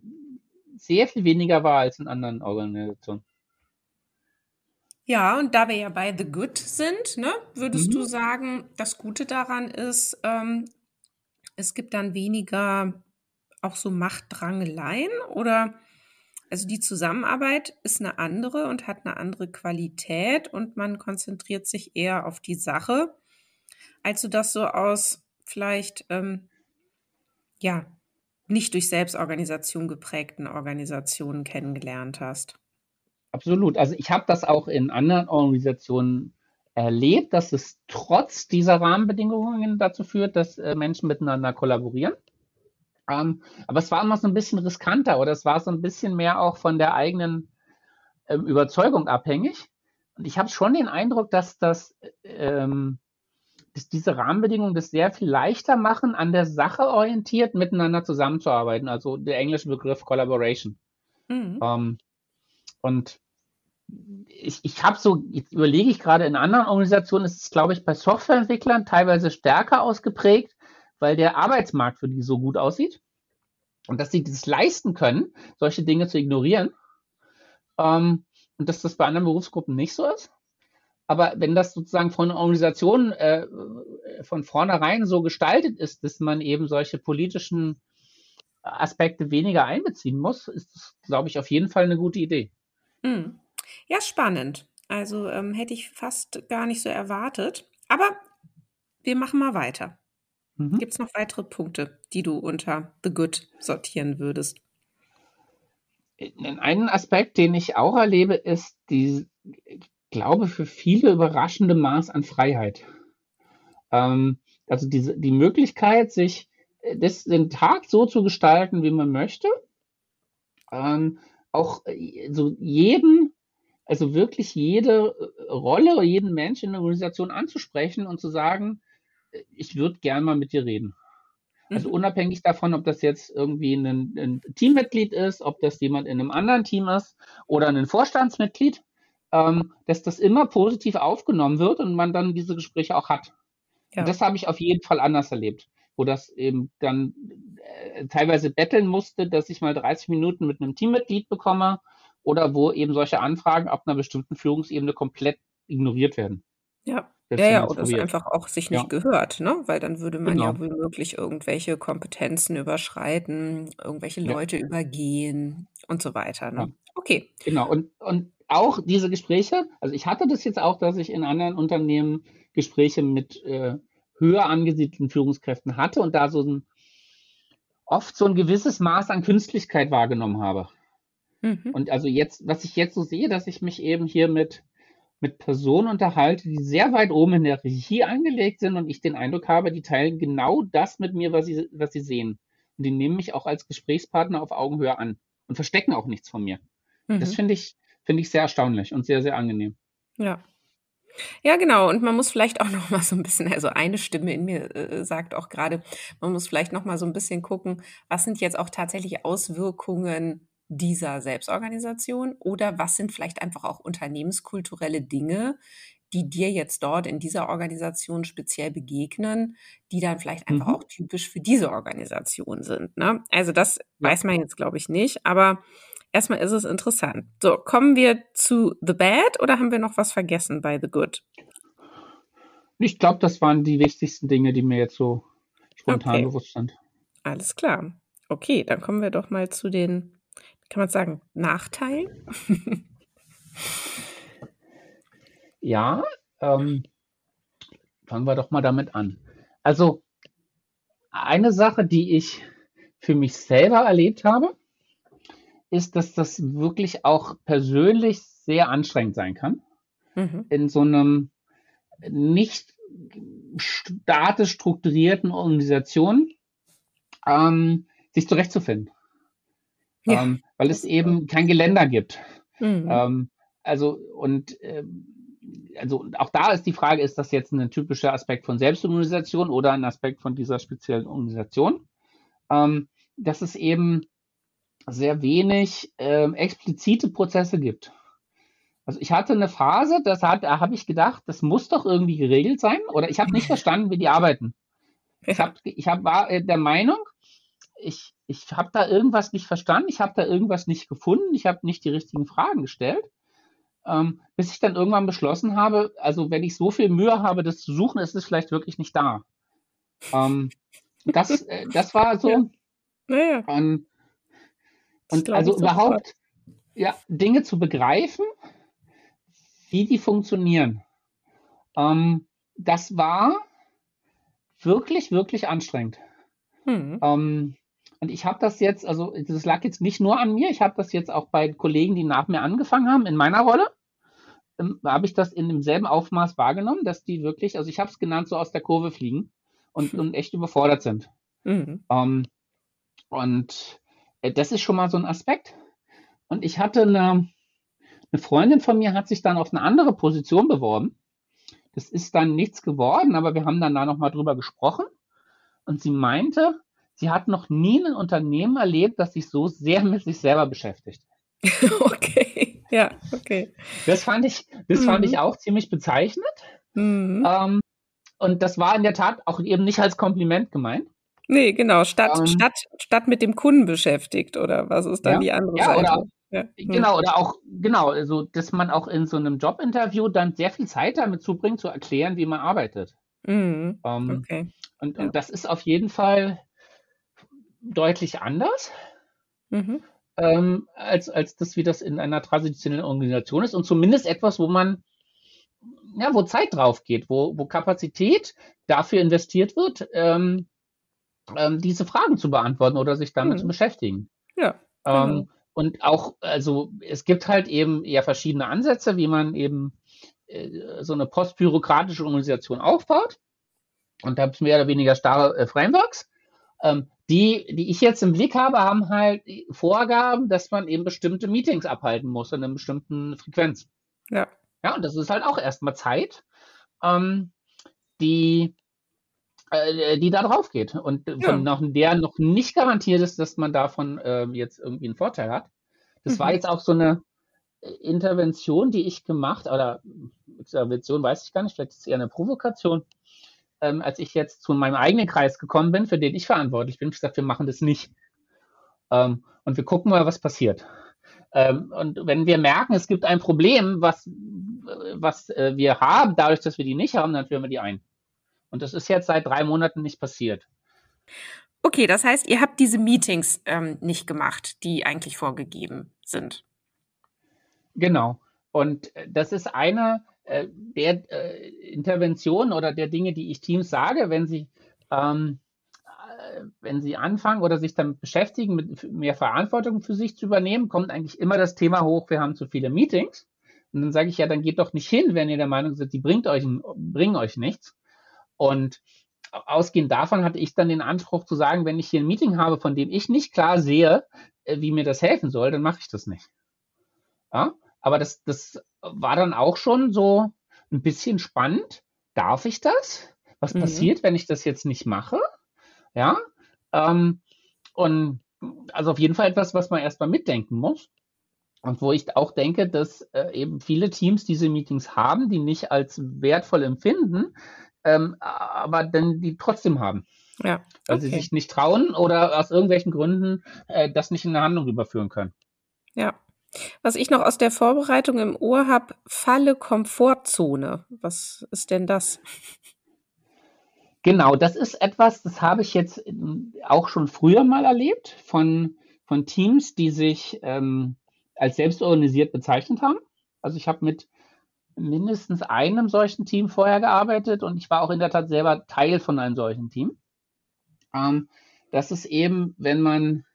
sehr viel weniger wahr als in anderen Organisationen. Ja, und da wir ja bei The Good sind, ne, würdest mhm. du sagen, das Gute daran ist, ähm, es gibt dann weniger auch so Machtdrangeleien oder also die Zusammenarbeit ist eine andere und hat eine andere Qualität und man konzentriert sich eher auf die Sache, als du das so aus vielleicht ähm, ja nicht durch Selbstorganisation geprägten Organisationen kennengelernt hast. Absolut. Also ich habe das auch in anderen Organisationen erlebt, dass es trotz dieser Rahmenbedingungen dazu führt, dass äh, Menschen miteinander kollaborieren. Ähm, aber es war immer so ein bisschen riskanter oder es war so ein bisschen mehr auch von der eigenen ähm, Überzeugung abhängig. Und ich habe schon den Eindruck, dass das ähm, dass diese Rahmenbedingungen das sehr viel leichter machen, an der Sache orientiert miteinander zusammenzuarbeiten. Also der englische Begriff Collaboration. Mhm. Und ich, ich habe so, jetzt überlege ich gerade, in anderen Organisationen ist es, glaube ich, bei Softwareentwicklern teilweise stärker ausgeprägt, weil der Arbeitsmarkt für die so gut aussieht und dass sie das leisten können, solche Dinge zu ignorieren. Ähm, und dass das bei anderen Berufsgruppen nicht so ist. Aber wenn das sozusagen von Organisationen äh, von vornherein so gestaltet ist, dass man eben solche politischen Aspekte weniger einbeziehen muss, ist das, glaube ich, auf jeden Fall eine gute Idee. Mhm. Ja, spannend. Also ähm, hätte ich fast gar nicht so erwartet. Aber wir machen mal weiter. Mhm. Gibt es noch weitere Punkte, die du unter The Good sortieren würdest? Einen Aspekt, den ich auch erlebe, ist die, ich glaube, für viele überraschende Maß an Freiheit. Ähm, also diese, die Möglichkeit, sich äh, das, den Tag so zu gestalten, wie man möchte. Ähm, auch äh, so jeden, also wirklich jede äh, Rolle oder jeden Mensch in der Organisation anzusprechen und zu sagen, äh, ich würde gern mal mit dir reden. Also mhm. unabhängig davon, ob das jetzt irgendwie ein, ein, Teammitglied ist, ob das jemand in einem anderen Team ist oder ein Vorstandsmitglied, ähm, dass das immer positiv aufgenommen wird und man dann diese Gespräche auch hat. Ja. Das habe ich auf jeden Fall anders erlebt wo das eben dann äh, teilweise betteln musste, dass ich mal 30 Minuten mit einem Teammitglied bekomme oder wo eben solche Anfragen ab einer bestimmten Führungsebene komplett ignoriert werden. Ja. Ja, ja, oder es einfach auch sich nicht ja. gehört, ne? Weil dann würde man genau. ja womöglich irgendwelche Kompetenzen überschreiten, irgendwelche Leute ja. übergehen und so weiter. Ne? Ja. Okay. Genau. Und, und auch diese Gespräche, also ich hatte das jetzt auch, dass ich in anderen Unternehmen Gespräche mit äh, höher angesiedelten Führungskräften hatte und da so ein, oft so ein gewisses Maß an Künstlichkeit wahrgenommen habe. Mhm. Und also jetzt, was ich jetzt so sehe, dass ich mich eben hier mit, mit Personen unterhalte, die sehr weit oben in der Regie angelegt sind und ich den Eindruck habe, die teilen genau das mit mir, was sie, was sie sehen. Und die nehmen mich auch als Gesprächspartner auf Augenhöhe an und verstecken auch nichts von mir. Mhm. Das finde ich, finde ich sehr erstaunlich und sehr, sehr angenehm. Ja. Ja, genau. Und man muss vielleicht auch noch mal so ein bisschen, also eine Stimme in mir äh, sagt auch gerade, man muss vielleicht noch mal so ein bisschen gucken, was sind jetzt auch tatsächlich Auswirkungen dieser Selbstorganisation oder was sind vielleicht einfach auch unternehmenskulturelle Dinge, die dir jetzt dort in dieser Organisation speziell begegnen, die dann vielleicht einfach mhm. auch typisch für diese Organisation sind. Ne? Also das ja. weiß man jetzt, glaube ich, nicht, aber Erstmal ist es interessant. So, kommen wir zu The Bad oder haben wir noch was vergessen bei The Good? Ich glaube, das waren die wichtigsten Dinge, die mir jetzt so spontan okay. bewusst sind. Alles klar. Okay, dann kommen wir doch mal zu den, kann man sagen, Nachteilen. ja, ähm, fangen wir doch mal damit an. Also, eine Sache, die ich für mich selber erlebt habe, ist, dass das wirklich auch persönlich sehr anstrengend sein kann. Mhm. In so einem nicht statisch strukturierten Organisation ähm, sich zurechtzufinden. Ja. Ähm, weil es eben kein Geländer gibt. Mhm. Ähm, also und ähm, also auch da ist die Frage, ist das jetzt ein typischer Aspekt von Selbstorganisation oder ein Aspekt von dieser speziellen Organisation? Ähm, dass es eben sehr wenig ähm, explizite Prozesse gibt. Also ich hatte eine Phase, das hat, da habe ich gedacht, das muss doch irgendwie geregelt sein, oder ich habe nicht verstanden, wie die arbeiten. Ich, hab, ich hab, war äh, der Meinung, ich, ich habe da irgendwas nicht verstanden, ich habe da irgendwas nicht gefunden, ich habe nicht die richtigen Fragen gestellt ähm, bis ich dann irgendwann beschlossen habe, also wenn ich so viel Mühe habe, das zu suchen, ist es vielleicht wirklich nicht da. Ähm, das, äh, das war so. Ja. Naja. Und, und also überhaupt ja, Dinge zu begreifen, wie die funktionieren. Ähm, das war wirklich, wirklich anstrengend. Hm. Ähm, und ich habe das jetzt, also das lag jetzt nicht nur an mir, ich habe das jetzt auch bei Kollegen, die nach mir angefangen haben, in meiner Rolle, ähm, habe ich das in demselben Aufmaß wahrgenommen, dass die wirklich, also ich habe es genannt, so aus der Kurve fliegen und, und echt überfordert sind. Mhm. Ähm, und das ist schon mal so ein Aspekt. Und ich hatte eine, eine Freundin von mir, hat sich dann auf eine andere Position beworben. Das ist dann nichts geworden, aber wir haben dann da nochmal drüber gesprochen. Und sie meinte, sie hat noch nie ein Unternehmen erlebt, das sich so sehr mit sich selber beschäftigt. okay, ja, okay. Das fand ich, das mhm. fand ich auch ziemlich bezeichnend. Mhm. Ähm, und das war in der Tat auch eben nicht als Kompliment gemeint. Nee, genau, statt, ähm, statt, statt mit dem Kunden beschäftigt, oder was ist dann ja, die andere ja, Seite? Oder, ja. Genau, oder auch, genau, also, dass man auch in so einem Jobinterview dann sehr viel Zeit damit zubringt, zu erklären, wie man arbeitet. Mhm. Ähm, okay. Und, und das ist auf jeden Fall deutlich anders, mhm. ähm, als, als das, wie das in einer traditionellen Organisation ist und zumindest etwas, wo man, ja, wo Zeit drauf geht, wo, wo Kapazität dafür investiert wird, ähm, ähm, diese Fragen zu beantworten oder sich damit mhm. zu beschäftigen. Ja. Ähm, genau. Und auch, also es gibt halt eben eher verschiedene Ansätze, wie man eben äh, so eine postbürokratische Organisation aufbaut. Und da gibt es mehr oder weniger starre äh, Frameworks. Ähm, die, die ich jetzt im Blick habe, haben halt Vorgaben, dass man eben bestimmte Meetings abhalten muss in einer bestimmten Frequenz. Ja. Ja, und das ist halt auch erstmal Zeit, ähm, die, die da drauf geht und ja. von noch, der noch nicht garantiert ist, dass man davon äh, jetzt irgendwie einen Vorteil hat. Das mhm. war jetzt auch so eine Intervention, die ich gemacht, oder Intervention weiß ich gar nicht, vielleicht ist es eher eine Provokation, ähm, als ich jetzt zu meinem eigenen Kreis gekommen bin, für den ich verantwortlich bin, ich gesagt, wir machen das nicht. Ähm, und wir gucken mal, was passiert. Ähm, und wenn wir merken, es gibt ein Problem, was, was äh, wir haben, dadurch, dass wir die nicht haben, dann führen wir die ein. Und das ist jetzt seit drei Monaten nicht passiert. Okay, das heißt, ihr habt diese Meetings ähm, nicht gemacht, die eigentlich vorgegeben sind. Genau. Und äh, das ist eine äh, der äh, Interventionen oder der Dinge, die ich Teams sage, wenn sie, ähm, äh, wenn sie anfangen oder sich damit beschäftigen, mit mehr Verantwortung für sich zu übernehmen, kommt eigentlich immer das Thema hoch, wir haben zu viele Meetings. Und dann sage ich ja, dann geht doch nicht hin, wenn ihr der Meinung seid, die bringt euch, bringen euch nichts. Und ausgehend davon hatte ich dann den Anspruch zu sagen, wenn ich hier ein Meeting habe, von dem ich nicht klar sehe, äh, wie mir das helfen soll, dann mache ich das nicht. Ja? Aber das, das war dann auch schon so ein bisschen spannend. Darf ich das? Was mhm. passiert, wenn ich das jetzt nicht mache? Ja. Ähm, und also auf jeden Fall etwas, was man erstmal mitdenken muss. Und wo ich auch denke, dass äh, eben viele Teams diese Meetings haben, die nicht als wertvoll empfinden, ähm, aber dann die trotzdem haben. Ja. Weil okay. sie sich nicht trauen oder aus irgendwelchen Gründen äh, das nicht in eine Handlung überführen können. Ja. Was ich noch aus der Vorbereitung im Ohr habe, Falle Komfortzone. Was ist denn das? Genau, das ist etwas, das habe ich jetzt auch schon früher mal erlebt von, von Teams, die sich ähm, als selbstorganisiert bezeichnet haben. Also ich habe mit mindestens einem solchen Team vorher gearbeitet und ich war auch in der Tat selber Teil von einem solchen Team. Ähm, das ist eben, wenn man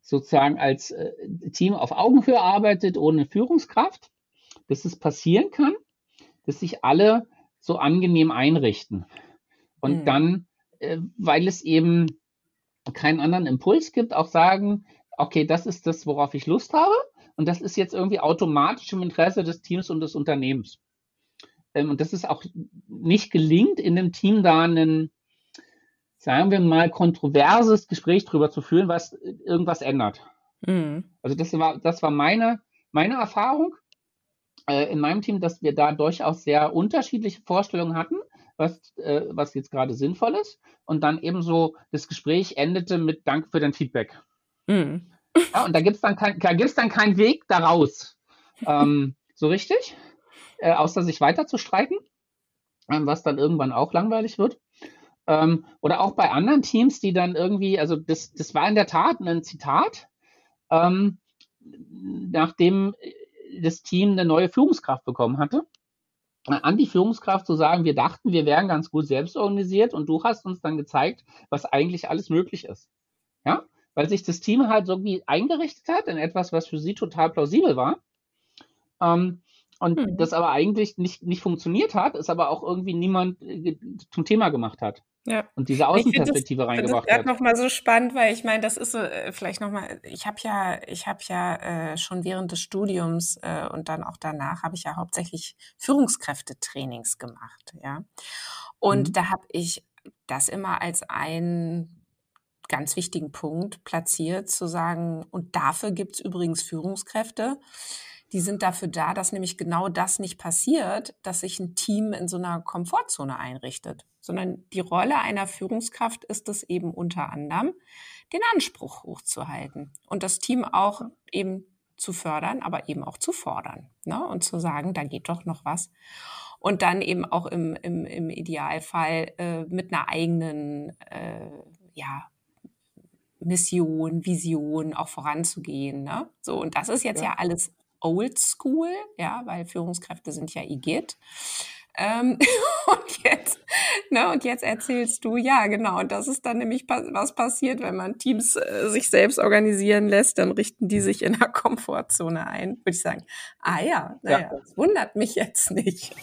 sozusagen als äh, Team auf Augenhöhe arbeitet, ohne Führungskraft, dass es passieren kann, dass sich alle so angenehm einrichten. Und mhm. dann, äh, weil es eben keinen anderen Impuls gibt, auch sagen, okay, das ist das, worauf ich Lust habe. Und das ist jetzt irgendwie automatisch im Interesse des Teams und des Unternehmens. Ähm, und das ist auch nicht gelingt, in dem Team da einen, sagen wir mal, kontroverses Gespräch drüber zu führen, was irgendwas ändert. Mhm. Also das war, das war meine, meine Erfahrung äh, in meinem Team, dass wir da durchaus sehr unterschiedliche Vorstellungen hatten, was, äh, was jetzt gerade sinnvoll ist. Und dann eben so das Gespräch endete mit Danke für dein Feedback. Mhm. Ja, und da gibt es dann, kein, dann keinen Weg daraus. Ähm, so richtig, äh, außer sich weiter zu streiten, ähm, was dann irgendwann auch langweilig wird. Ähm, oder auch bei anderen Teams, die dann irgendwie, also das, das war in der Tat ein Zitat, ähm, nachdem das Team eine neue Führungskraft bekommen hatte, äh, an die Führungskraft zu sagen, wir dachten, wir wären ganz gut selbst organisiert und du hast uns dann gezeigt, was eigentlich alles möglich ist. Ja, weil sich das Team halt so wie eingerichtet hat in etwas, was für sie total plausibel war. Ähm, und mhm. das aber eigentlich nicht, nicht funktioniert hat, ist aber auch irgendwie niemand äh, zum Thema gemacht hat. Ja. Und diese Außenperspektive das, reingebracht das hat. Das nochmal so spannend, weil ich meine, das ist so, äh, vielleicht nochmal, ich habe ja, ich habe ja äh, schon während des Studiums äh, und dann auch danach habe ich ja hauptsächlich Führungskräftetrainings gemacht, ja. Und mhm. da habe ich das immer als einen ganz wichtigen Punkt platziert, zu sagen, und dafür gibt es übrigens Führungskräfte, die sind dafür da, dass nämlich genau das nicht passiert, dass sich ein Team in so einer Komfortzone einrichtet, sondern die Rolle einer Führungskraft ist es eben unter anderem, den Anspruch hochzuhalten und das Team auch eben zu fördern, aber eben auch zu fordern ne? und zu sagen, da geht doch noch was. Und dann eben auch im, im, im Idealfall äh, mit einer eigenen äh, ja, Mission, Vision auch voranzugehen. Ne? So, und das ist jetzt ja, ja alles old school, ja, weil Führungskräfte sind ja IGIT. Ähm, und jetzt, ne, und jetzt erzählst du, ja, genau, das ist dann nämlich was passiert, wenn man Teams äh, sich selbst organisieren lässt, dann richten die sich in der Komfortzone ein, würde ich sagen. Ah ja, naja, ja. das wundert mich jetzt nicht.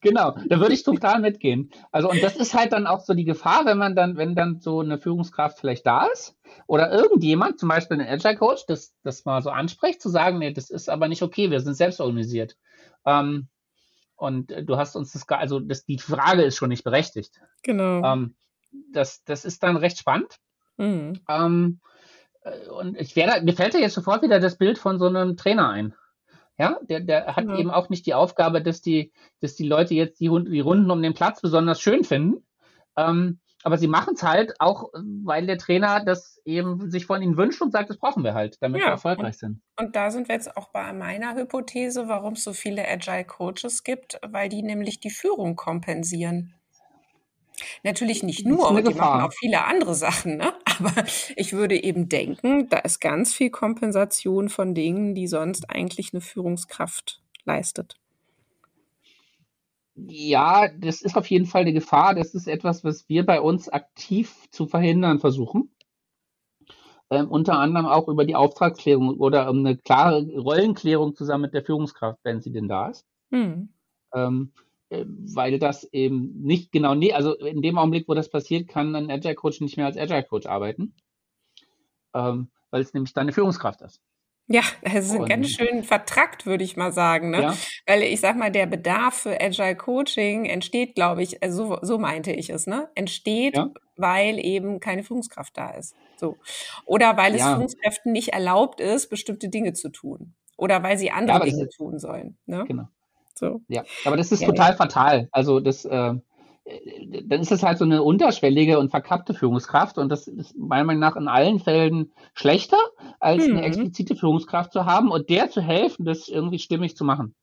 Genau, da würde ich total mitgehen. Also, und das ist halt dann auch so die Gefahr, wenn man dann, wenn dann so eine Führungskraft vielleicht da ist oder irgendjemand, zum Beispiel ein Agile Coach, das, das mal so anspricht, zu sagen, nee, das ist aber nicht okay, wir sind selbst organisiert. Ähm, und du hast uns das, also das, die Frage ist schon nicht berechtigt. Genau. Ähm, das, das ist dann recht spannend. Mhm. Ähm, äh, und ich werde, mir fällt ja jetzt sofort wieder das Bild von so einem Trainer ein. Ja, der, der hat ja. eben auch nicht die Aufgabe, dass die, dass die Leute jetzt die, die Runden um den Platz besonders schön finden. Ähm, aber sie machen es halt auch, weil der Trainer das eben sich von ihnen wünscht und sagt, das brauchen wir halt, damit ja, wir erfolgreich und, sind. Und da sind wir jetzt auch bei meiner Hypothese, warum es so viele Agile Coaches gibt, weil die nämlich die Führung kompensieren. Natürlich nicht nur, die Gefahr. machen auch viele andere Sachen, ne? Aber ich würde eben denken, da ist ganz viel Kompensation von Dingen, die sonst eigentlich eine Führungskraft leistet. Ja, das ist auf jeden Fall eine Gefahr. Das ist etwas, was wir bei uns aktiv zu verhindern versuchen. Ähm, unter anderem auch über die Auftragsklärung oder um eine klare Rollenklärung zusammen mit der Führungskraft, wenn sie denn da ist. Hm. Ähm, äh, weil das eben nicht genau, nee, also in dem Augenblick, wo das passiert, kann ein Agile Coach nicht mehr als Agile Coach arbeiten, ähm, weil es nämlich deine Führungskraft ist. Ja, es ist ganz schön vertrackt, würde ich mal sagen. Ne? Ja. Weil ich sag mal, der Bedarf für Agile Coaching entsteht, glaube ich, also so, so meinte ich es, ne? Entsteht, ja. weil eben keine Führungskraft da ist. So. Oder weil es ja. Führungskräften nicht erlaubt ist, bestimmte Dinge zu tun. Oder weil sie andere Dinge ist, tun sollen. Ne? Genau. So. Ja, aber das ist total fatal. Also das äh, dann ist es halt so eine unterschwellige und verkappte Führungskraft und das ist meiner Meinung nach in allen Fällen schlechter, als mhm. eine explizite Führungskraft zu haben und der zu helfen, das irgendwie stimmig zu machen.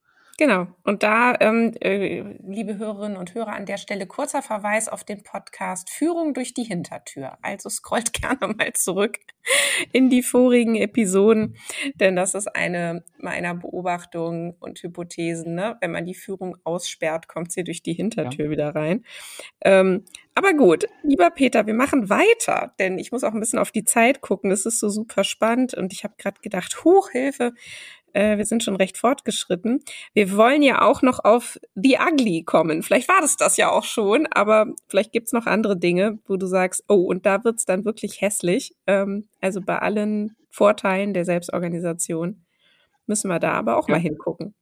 Genau. Und da, ähm, äh, liebe Hörerinnen und Hörer, an der Stelle kurzer Verweis auf den Podcast Führung durch die Hintertür. Also scrollt gerne mal zurück in die vorigen Episoden, denn das ist eine meiner Beobachtungen und Hypothesen. Ne? Wenn man die Führung aussperrt, kommt sie durch die Hintertür ja. wieder rein. Ähm, aber gut, lieber Peter, wir machen weiter, denn ich muss auch ein bisschen auf die Zeit gucken. Das ist so super spannend und ich habe gerade gedacht, Hochhilfe, Äh, wir sind schon recht fortgeschritten. Wir wollen ja auch noch auf The Ugly kommen. Vielleicht war das das ja auch schon, aber vielleicht gibt's noch andere Dinge, wo du sagst, oh, und da wird's dann wirklich hässlich. Ähm, also bei allen Vorteilen der Selbstorganisation müssen wir da aber auch ja. mal hingucken.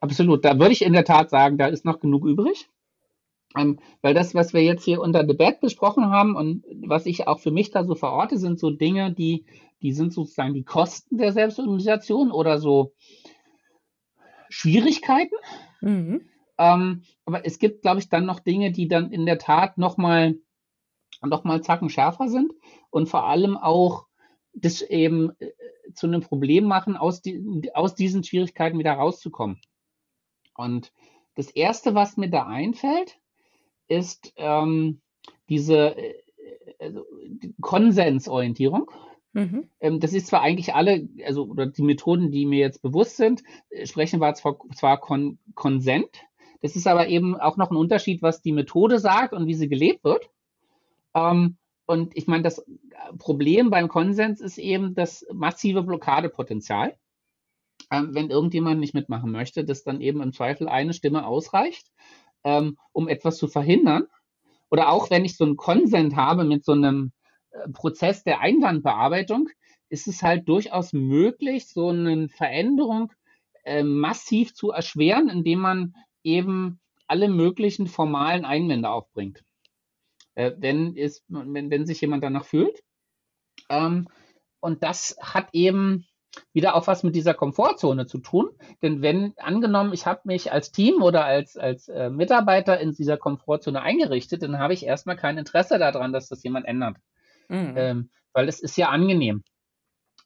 Absolut. Da würde ich in der Tat sagen, da ist noch genug übrig. Ähm, weil das, was wir jetzt hier unter Debatte besprochen haben und was ich auch für mich da so verorte, sind so Dinge, die, die sind sozusagen die Kosten der Selbstorganisation oder so Schwierigkeiten. Mhm. Ähm, aber es gibt, glaube ich, dann noch Dinge, die dann in der Tat nochmal noch mal Zacken schärfer sind und vor allem auch das eben äh, zu einem Problem machen, aus, die, aus diesen Schwierigkeiten wieder rauszukommen. Und das Erste, was mir da einfällt, ist ähm, diese äh, also die Konsensorientierung. Mhm. Ähm, das ist zwar eigentlich alle, also oder die Methoden, die mir jetzt bewusst sind, äh, sprechen wir zwar, zwar Kon Konsent. Das ist aber eben auch noch ein Unterschied, was die Methode sagt und wie sie gelebt wird. Ähm, und ich meine, das Problem beim Konsens ist eben das massive Blockadepotenzial. Ähm, wenn irgendjemand nicht mitmachen möchte, dass dann eben im Zweifel eine Stimme ausreicht ähm, um etwas zu verhindern. Oder auch wenn ich so einen Konsent habe mit so einem Prozess der Einwandbearbeitung, ist es halt durchaus möglich, so eine Veränderung äh, massiv zu erschweren, indem man eben alle möglichen formalen Einwände aufbringt. Äh, wenn, es, wenn, wenn sich jemand danach fühlt. Ähm, und das hat eben wieder auch was mit dieser Komfortzone zu tun. Denn wenn angenommen, ich habe mich als Team oder als, als äh, Mitarbeiter in dieser Komfortzone eingerichtet, dann habe ich erstmal kein Interesse daran, dass das jemand ändert. Mhm. Ähm, weil es ist ja angenehm.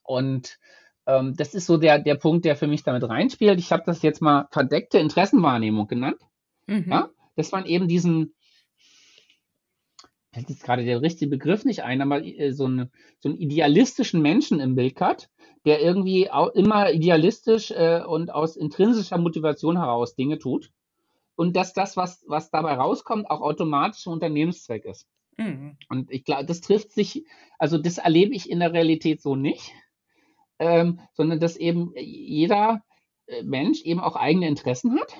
Und ähm, das ist so der, der Punkt, der für mich damit reinspielt. Ich habe das jetzt mal verdeckte Interessenwahrnehmung genannt. Mhm. Ja? Dass man eben diesen, fällt jetzt gerade der richtige Begriff nicht ein, aber äh, so, eine, so einen idealistischen Menschen im Bild hat, der irgendwie auch immer idealistisch äh, und aus intrinsischer Motivation heraus Dinge tut. Und dass das, was, was dabei rauskommt, auch automatisch ein Unternehmenszweck ist. Mhm. Und ich glaube, das trifft sich, also das erlebe ich in der Realität so nicht, ähm, sondern dass eben jeder äh, Mensch eben auch eigene Interessen hat.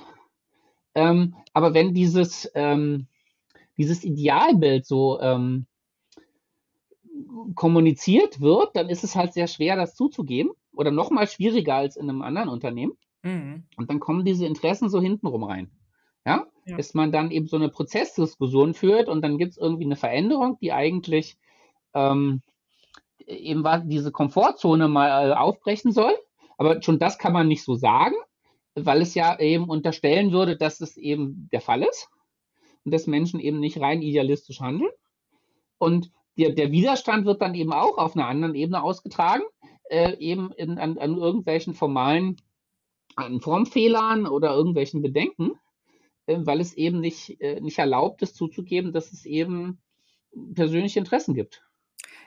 Ähm, aber wenn dieses, ähm, dieses Idealbild so ähm, kommuniziert wird, dann ist es halt sehr schwer, das zuzugeben oder noch mal schwieriger als in einem anderen Unternehmen. Mhm. Und dann kommen diese Interessen so hintenrum rein. Ja? ja? Dass man dann eben so eine Prozessdiskussion führt und dann gibt es irgendwie eine Veränderung, die eigentlich ähm, eben diese Komfortzone mal äh, aufbrechen soll. Aber schon das kann man nicht so sagen, weil es ja eben unterstellen würde, dass es eben der Fall ist und dass Menschen eben nicht rein idealistisch handeln. Und der, der Widerstand wird dann eben auch auf einer anderen Ebene ausgetragen, äh, eben in, an, an irgendwelchen formalen an Formfehlern oder irgendwelchen Bedenken, weil es eben nicht, äh, nicht erlaubt ist zuzugeben, dass es eben persönliche Interessen gibt.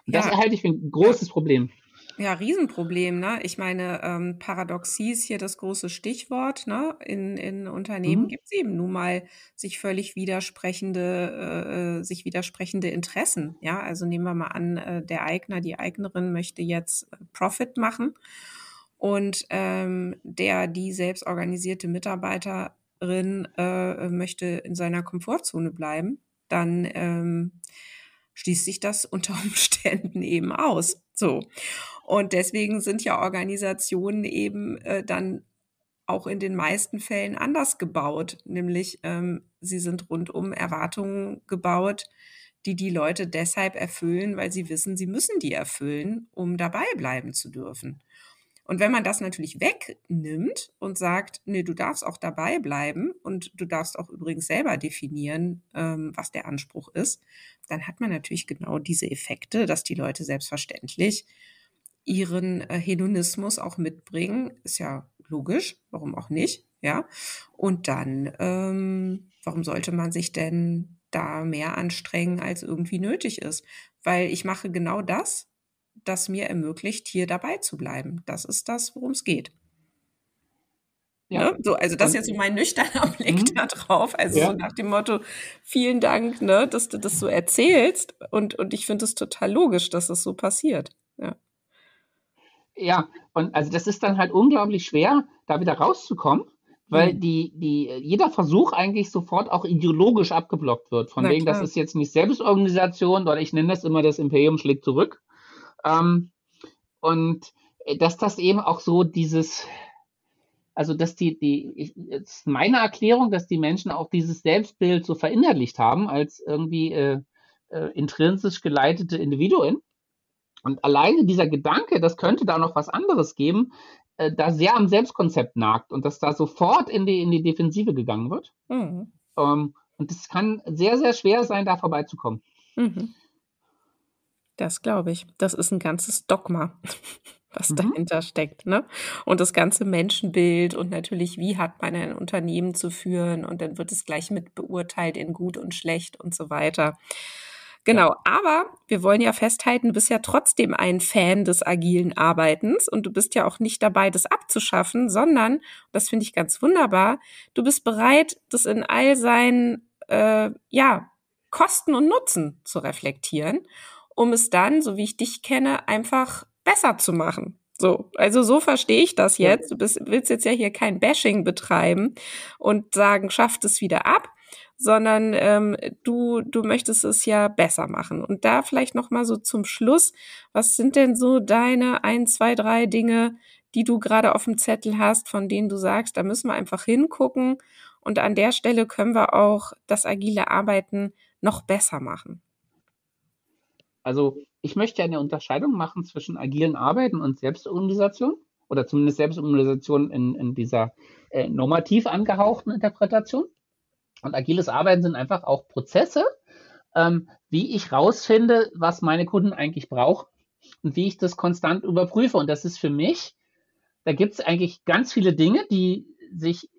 Ja. Das erhalte ich für ein großes Problem. Ja, Riesenproblem, ne? Ich meine, ähm, Paradoxie ist hier das große Stichwort, ne? In, in Unternehmen mhm. gibt es eben nun mal sich völlig widersprechende, äh, sich widersprechende Interessen. Ja, also nehmen wir mal an, äh, der Eigner, die Eignerin möchte jetzt äh, Profit machen und ähm, der, die selbst organisierte Mitarbeiterin äh, möchte in seiner Komfortzone bleiben, dann ähm, schließt sich das unter Umständen eben aus. So. Und deswegen sind ja Organisationen eben äh, dann auch in den meisten Fällen anders gebaut, nämlich ähm, sie sind rund um Erwartungen gebaut, die die Leute deshalb erfüllen, weil sie wissen, sie müssen die erfüllen, um dabei bleiben zu dürfen. Und wenn man das natürlich wegnimmt und sagt, nee, du darfst auch dabei bleiben und du darfst auch übrigens selber definieren, ähm, was der Anspruch ist, dann hat man natürlich genau diese Effekte, dass die Leute selbstverständlich ihren äh, Hedonismus auch mitbringen. Ist ja logisch, warum auch nicht, ja. Und dann, ähm, warum sollte man sich denn da mehr anstrengen, als irgendwie nötig ist? Weil ich mache genau das, das mir ermöglicht, hier dabei zu bleiben. Das ist das, worum es geht. Ja. Ne? So, also das ist jetzt so mein nüchterner Blick mhm. da drauf. Also ja. so nach dem Motto, vielen Dank, ne, dass du das so erzählst. Und, und ich finde es total logisch, dass das so passiert. Ja. Ja, und also das ist dann halt unglaublich schwer, da wieder rauszukommen, weil mhm. die, die, jeder Versuch eigentlich sofort auch ideologisch abgeblockt wird. Von Na wegen, klar. das ist jetzt nicht Selbstorganisation, oder ich nenne das immer das Imperium schlägt zurück. Ähm, und dass das eben auch so dieses, also dass die, die, ich, ist meine Erklärung, dass die Menschen auch dieses Selbstbild so verinnerlicht haben als irgendwie äh, äh, intrinsisch geleitete Individuen. Und alleine dieser Gedanke, das könnte da noch was anderes geben, äh, da sehr am Selbstkonzept nagt und dass da sofort in die, in die Defensive gegangen wird. Mhm. Ähm, und es kann sehr, sehr schwer sein, da vorbeizukommen. Mhm. Das glaube ich. Das ist ein ganzes Dogma, was mhm. dahinter steckt. Ne? Und das ganze Menschenbild und natürlich, wie hat man ein Unternehmen zu führen und dann wird es gleich mit beurteilt in gut und schlecht und so weiter. Genau, aber wir wollen ja festhalten, du bist ja trotzdem ein Fan des agilen Arbeitens und du bist ja auch nicht dabei, das abzuschaffen, sondern, das finde ich ganz wunderbar, du bist bereit, das in all seinen äh, ja, Kosten und Nutzen zu reflektieren um es dann, so wie ich dich kenne, einfach besser zu machen. So, also so verstehe ich das jetzt. Du bist, willst jetzt ja hier kein Bashing betreiben und sagen, schafft es wieder ab, sondern ähm, du du möchtest es ja besser machen. Und da vielleicht noch mal so zum Schluss: Was sind denn so deine ein, zwei, drei Dinge, die du gerade auf dem Zettel hast, von denen du sagst, da müssen wir einfach hingucken und an der Stelle können wir auch das agile Arbeiten noch besser machen? Also ich möchte eine Unterscheidung machen zwischen agilen Arbeiten und Selbstorganisation oder zumindest Selbstorganisation in, in dieser äh, normativ angehauchten Interpretation. Und agiles Arbeiten sind einfach auch Prozesse, ähm, wie ich rausfinde, was meine Kunden eigentlich brauchen und wie ich das konstant überprüfe. Und das ist für mich, da gibt es eigentlich ganz viele Dinge, die sich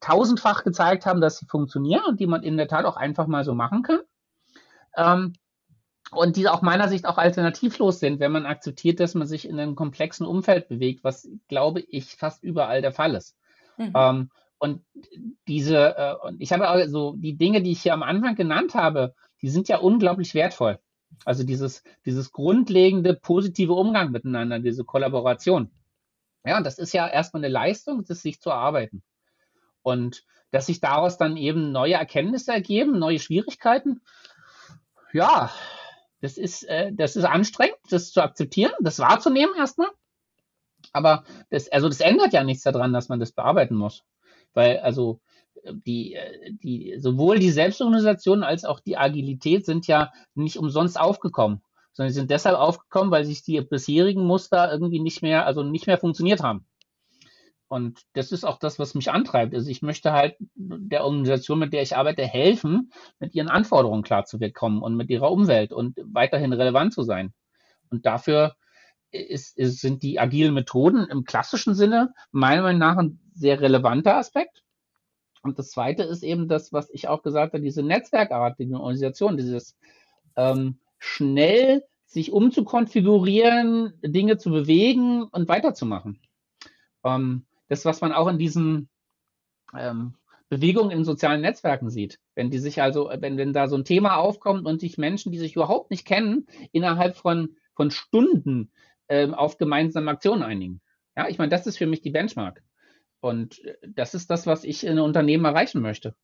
tausendfach gezeigt haben, dass sie funktionieren und die man in der Tat auch einfach mal so machen kann. Ähm, und die auch meiner Sicht auch alternativlos sind, wenn man akzeptiert, dass man sich in einem komplexen Umfeld bewegt, was, glaube ich, fast überall der Fall ist. Mhm. Ähm, und diese, äh, ich habe also die Dinge, die ich hier am Anfang genannt habe, die sind ja unglaublich wertvoll. Also dieses, dieses grundlegende positive Umgang miteinander, diese Kollaboration. Ja, und das ist ja erstmal eine Leistung, das sich zu erarbeiten. Und dass sich daraus dann eben neue Erkenntnisse ergeben, neue Schwierigkeiten. Ja, das ist, äh, das ist anstrengend, das zu akzeptieren, das wahrzunehmen erstmal. Aber das, also das ändert ja nichts daran, dass man das bearbeiten muss. Weil, also, die, die, sowohl die Selbstorganisation als auch die Agilität sind ja nicht umsonst aufgekommen, sondern sie sind deshalb aufgekommen, weil sich die bisherigen Muster irgendwie nicht mehr, also nicht mehr funktioniert haben. Und das ist auch das, was mich antreibt. Also ich möchte halt der Organisation, mit der ich arbeite, helfen, mit ihren Anforderungen klar zu kommen und mit ihrer Umwelt und weiterhin relevant zu sein. Und dafür ist, ist, sind die agilen Methoden im klassischen Sinne meiner Meinung nach ein sehr relevanter Aspekt. Und das Zweite ist eben das, was ich auch gesagt habe, diese netzwerkartige Organisation, dieses ähm, schnell sich umzukonfigurieren, Dinge zu bewegen und weiterzumachen. Ähm, das, was man auch in diesen ähm, Bewegungen in sozialen Netzwerken sieht. Wenn die sich also, wenn, wenn da so ein Thema aufkommt und sich Menschen, die sich überhaupt nicht kennen, innerhalb von, von Stunden ähm, auf gemeinsame Aktionen einigen. Ja, ich meine, das ist für mich die Benchmark. Und äh, das ist das, was ich in einem Unternehmen erreichen möchte.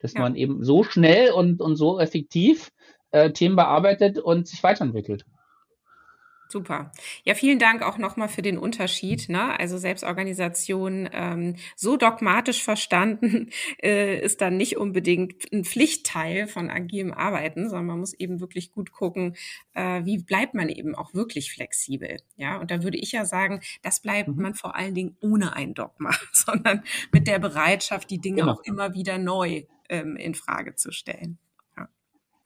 Dass ja. man eben so schnell und, und so effektiv äh, Themen bearbeitet und sich weiterentwickelt. Super. Ja, vielen Dank auch nochmal für den Unterschied. Ne? Also Selbstorganisation ähm, so dogmatisch verstanden äh, ist dann nicht unbedingt ein Pflichtteil von agilem Arbeiten, sondern man muss eben wirklich gut gucken, äh, wie bleibt man eben auch wirklich flexibel. Ja, und da würde ich ja sagen, das bleibt mhm. man vor allen Dingen ohne ein Dogma, sondern mit der Bereitschaft, die Dinge genau. auch immer wieder neu ähm, in Frage zu stellen. Ja.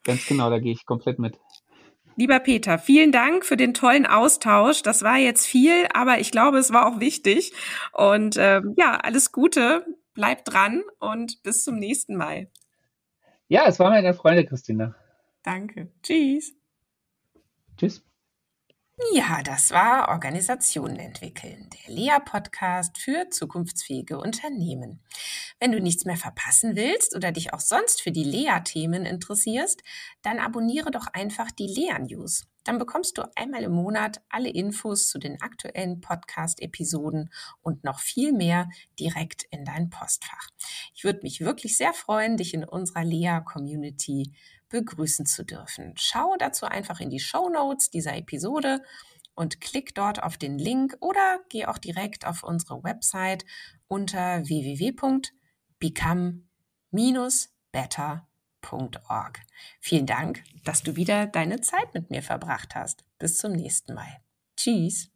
Ganz genau, da gehe ich komplett mit. Lieber Peter, vielen Dank für den tollen Austausch. Das war jetzt viel, aber ich glaube, es war auch wichtig. Und ähm, ja, alles Gute, bleib dran und bis zum nächsten Mal. Ja, es war mir eine Freude, Christina. Danke. Tschüss. Tschüss. Ja, das war Organisationen entwickeln, der Lea-Podcast für zukunftsfähige Unternehmen. Wenn du nichts mehr verpassen willst oder dich auch sonst für die Lea-Themen interessierst, dann abonniere doch einfach die Lea-News. Dann bekommst du einmal im Monat alle Infos zu den aktuellen Podcast-Episoden und noch viel mehr direkt in dein Postfach. Ich würde mich wirklich sehr freuen, dich in unserer Lea-Community begrüßen zu dürfen. Schau dazu einfach in die Show Notes dieser Episode und klick dort auf den Link oder geh auch direkt auf unsere Website unter www.become-better.org. Vielen Dank, dass du wieder deine Zeit mit mir verbracht hast. Bis zum nächsten Mal. Tschüss.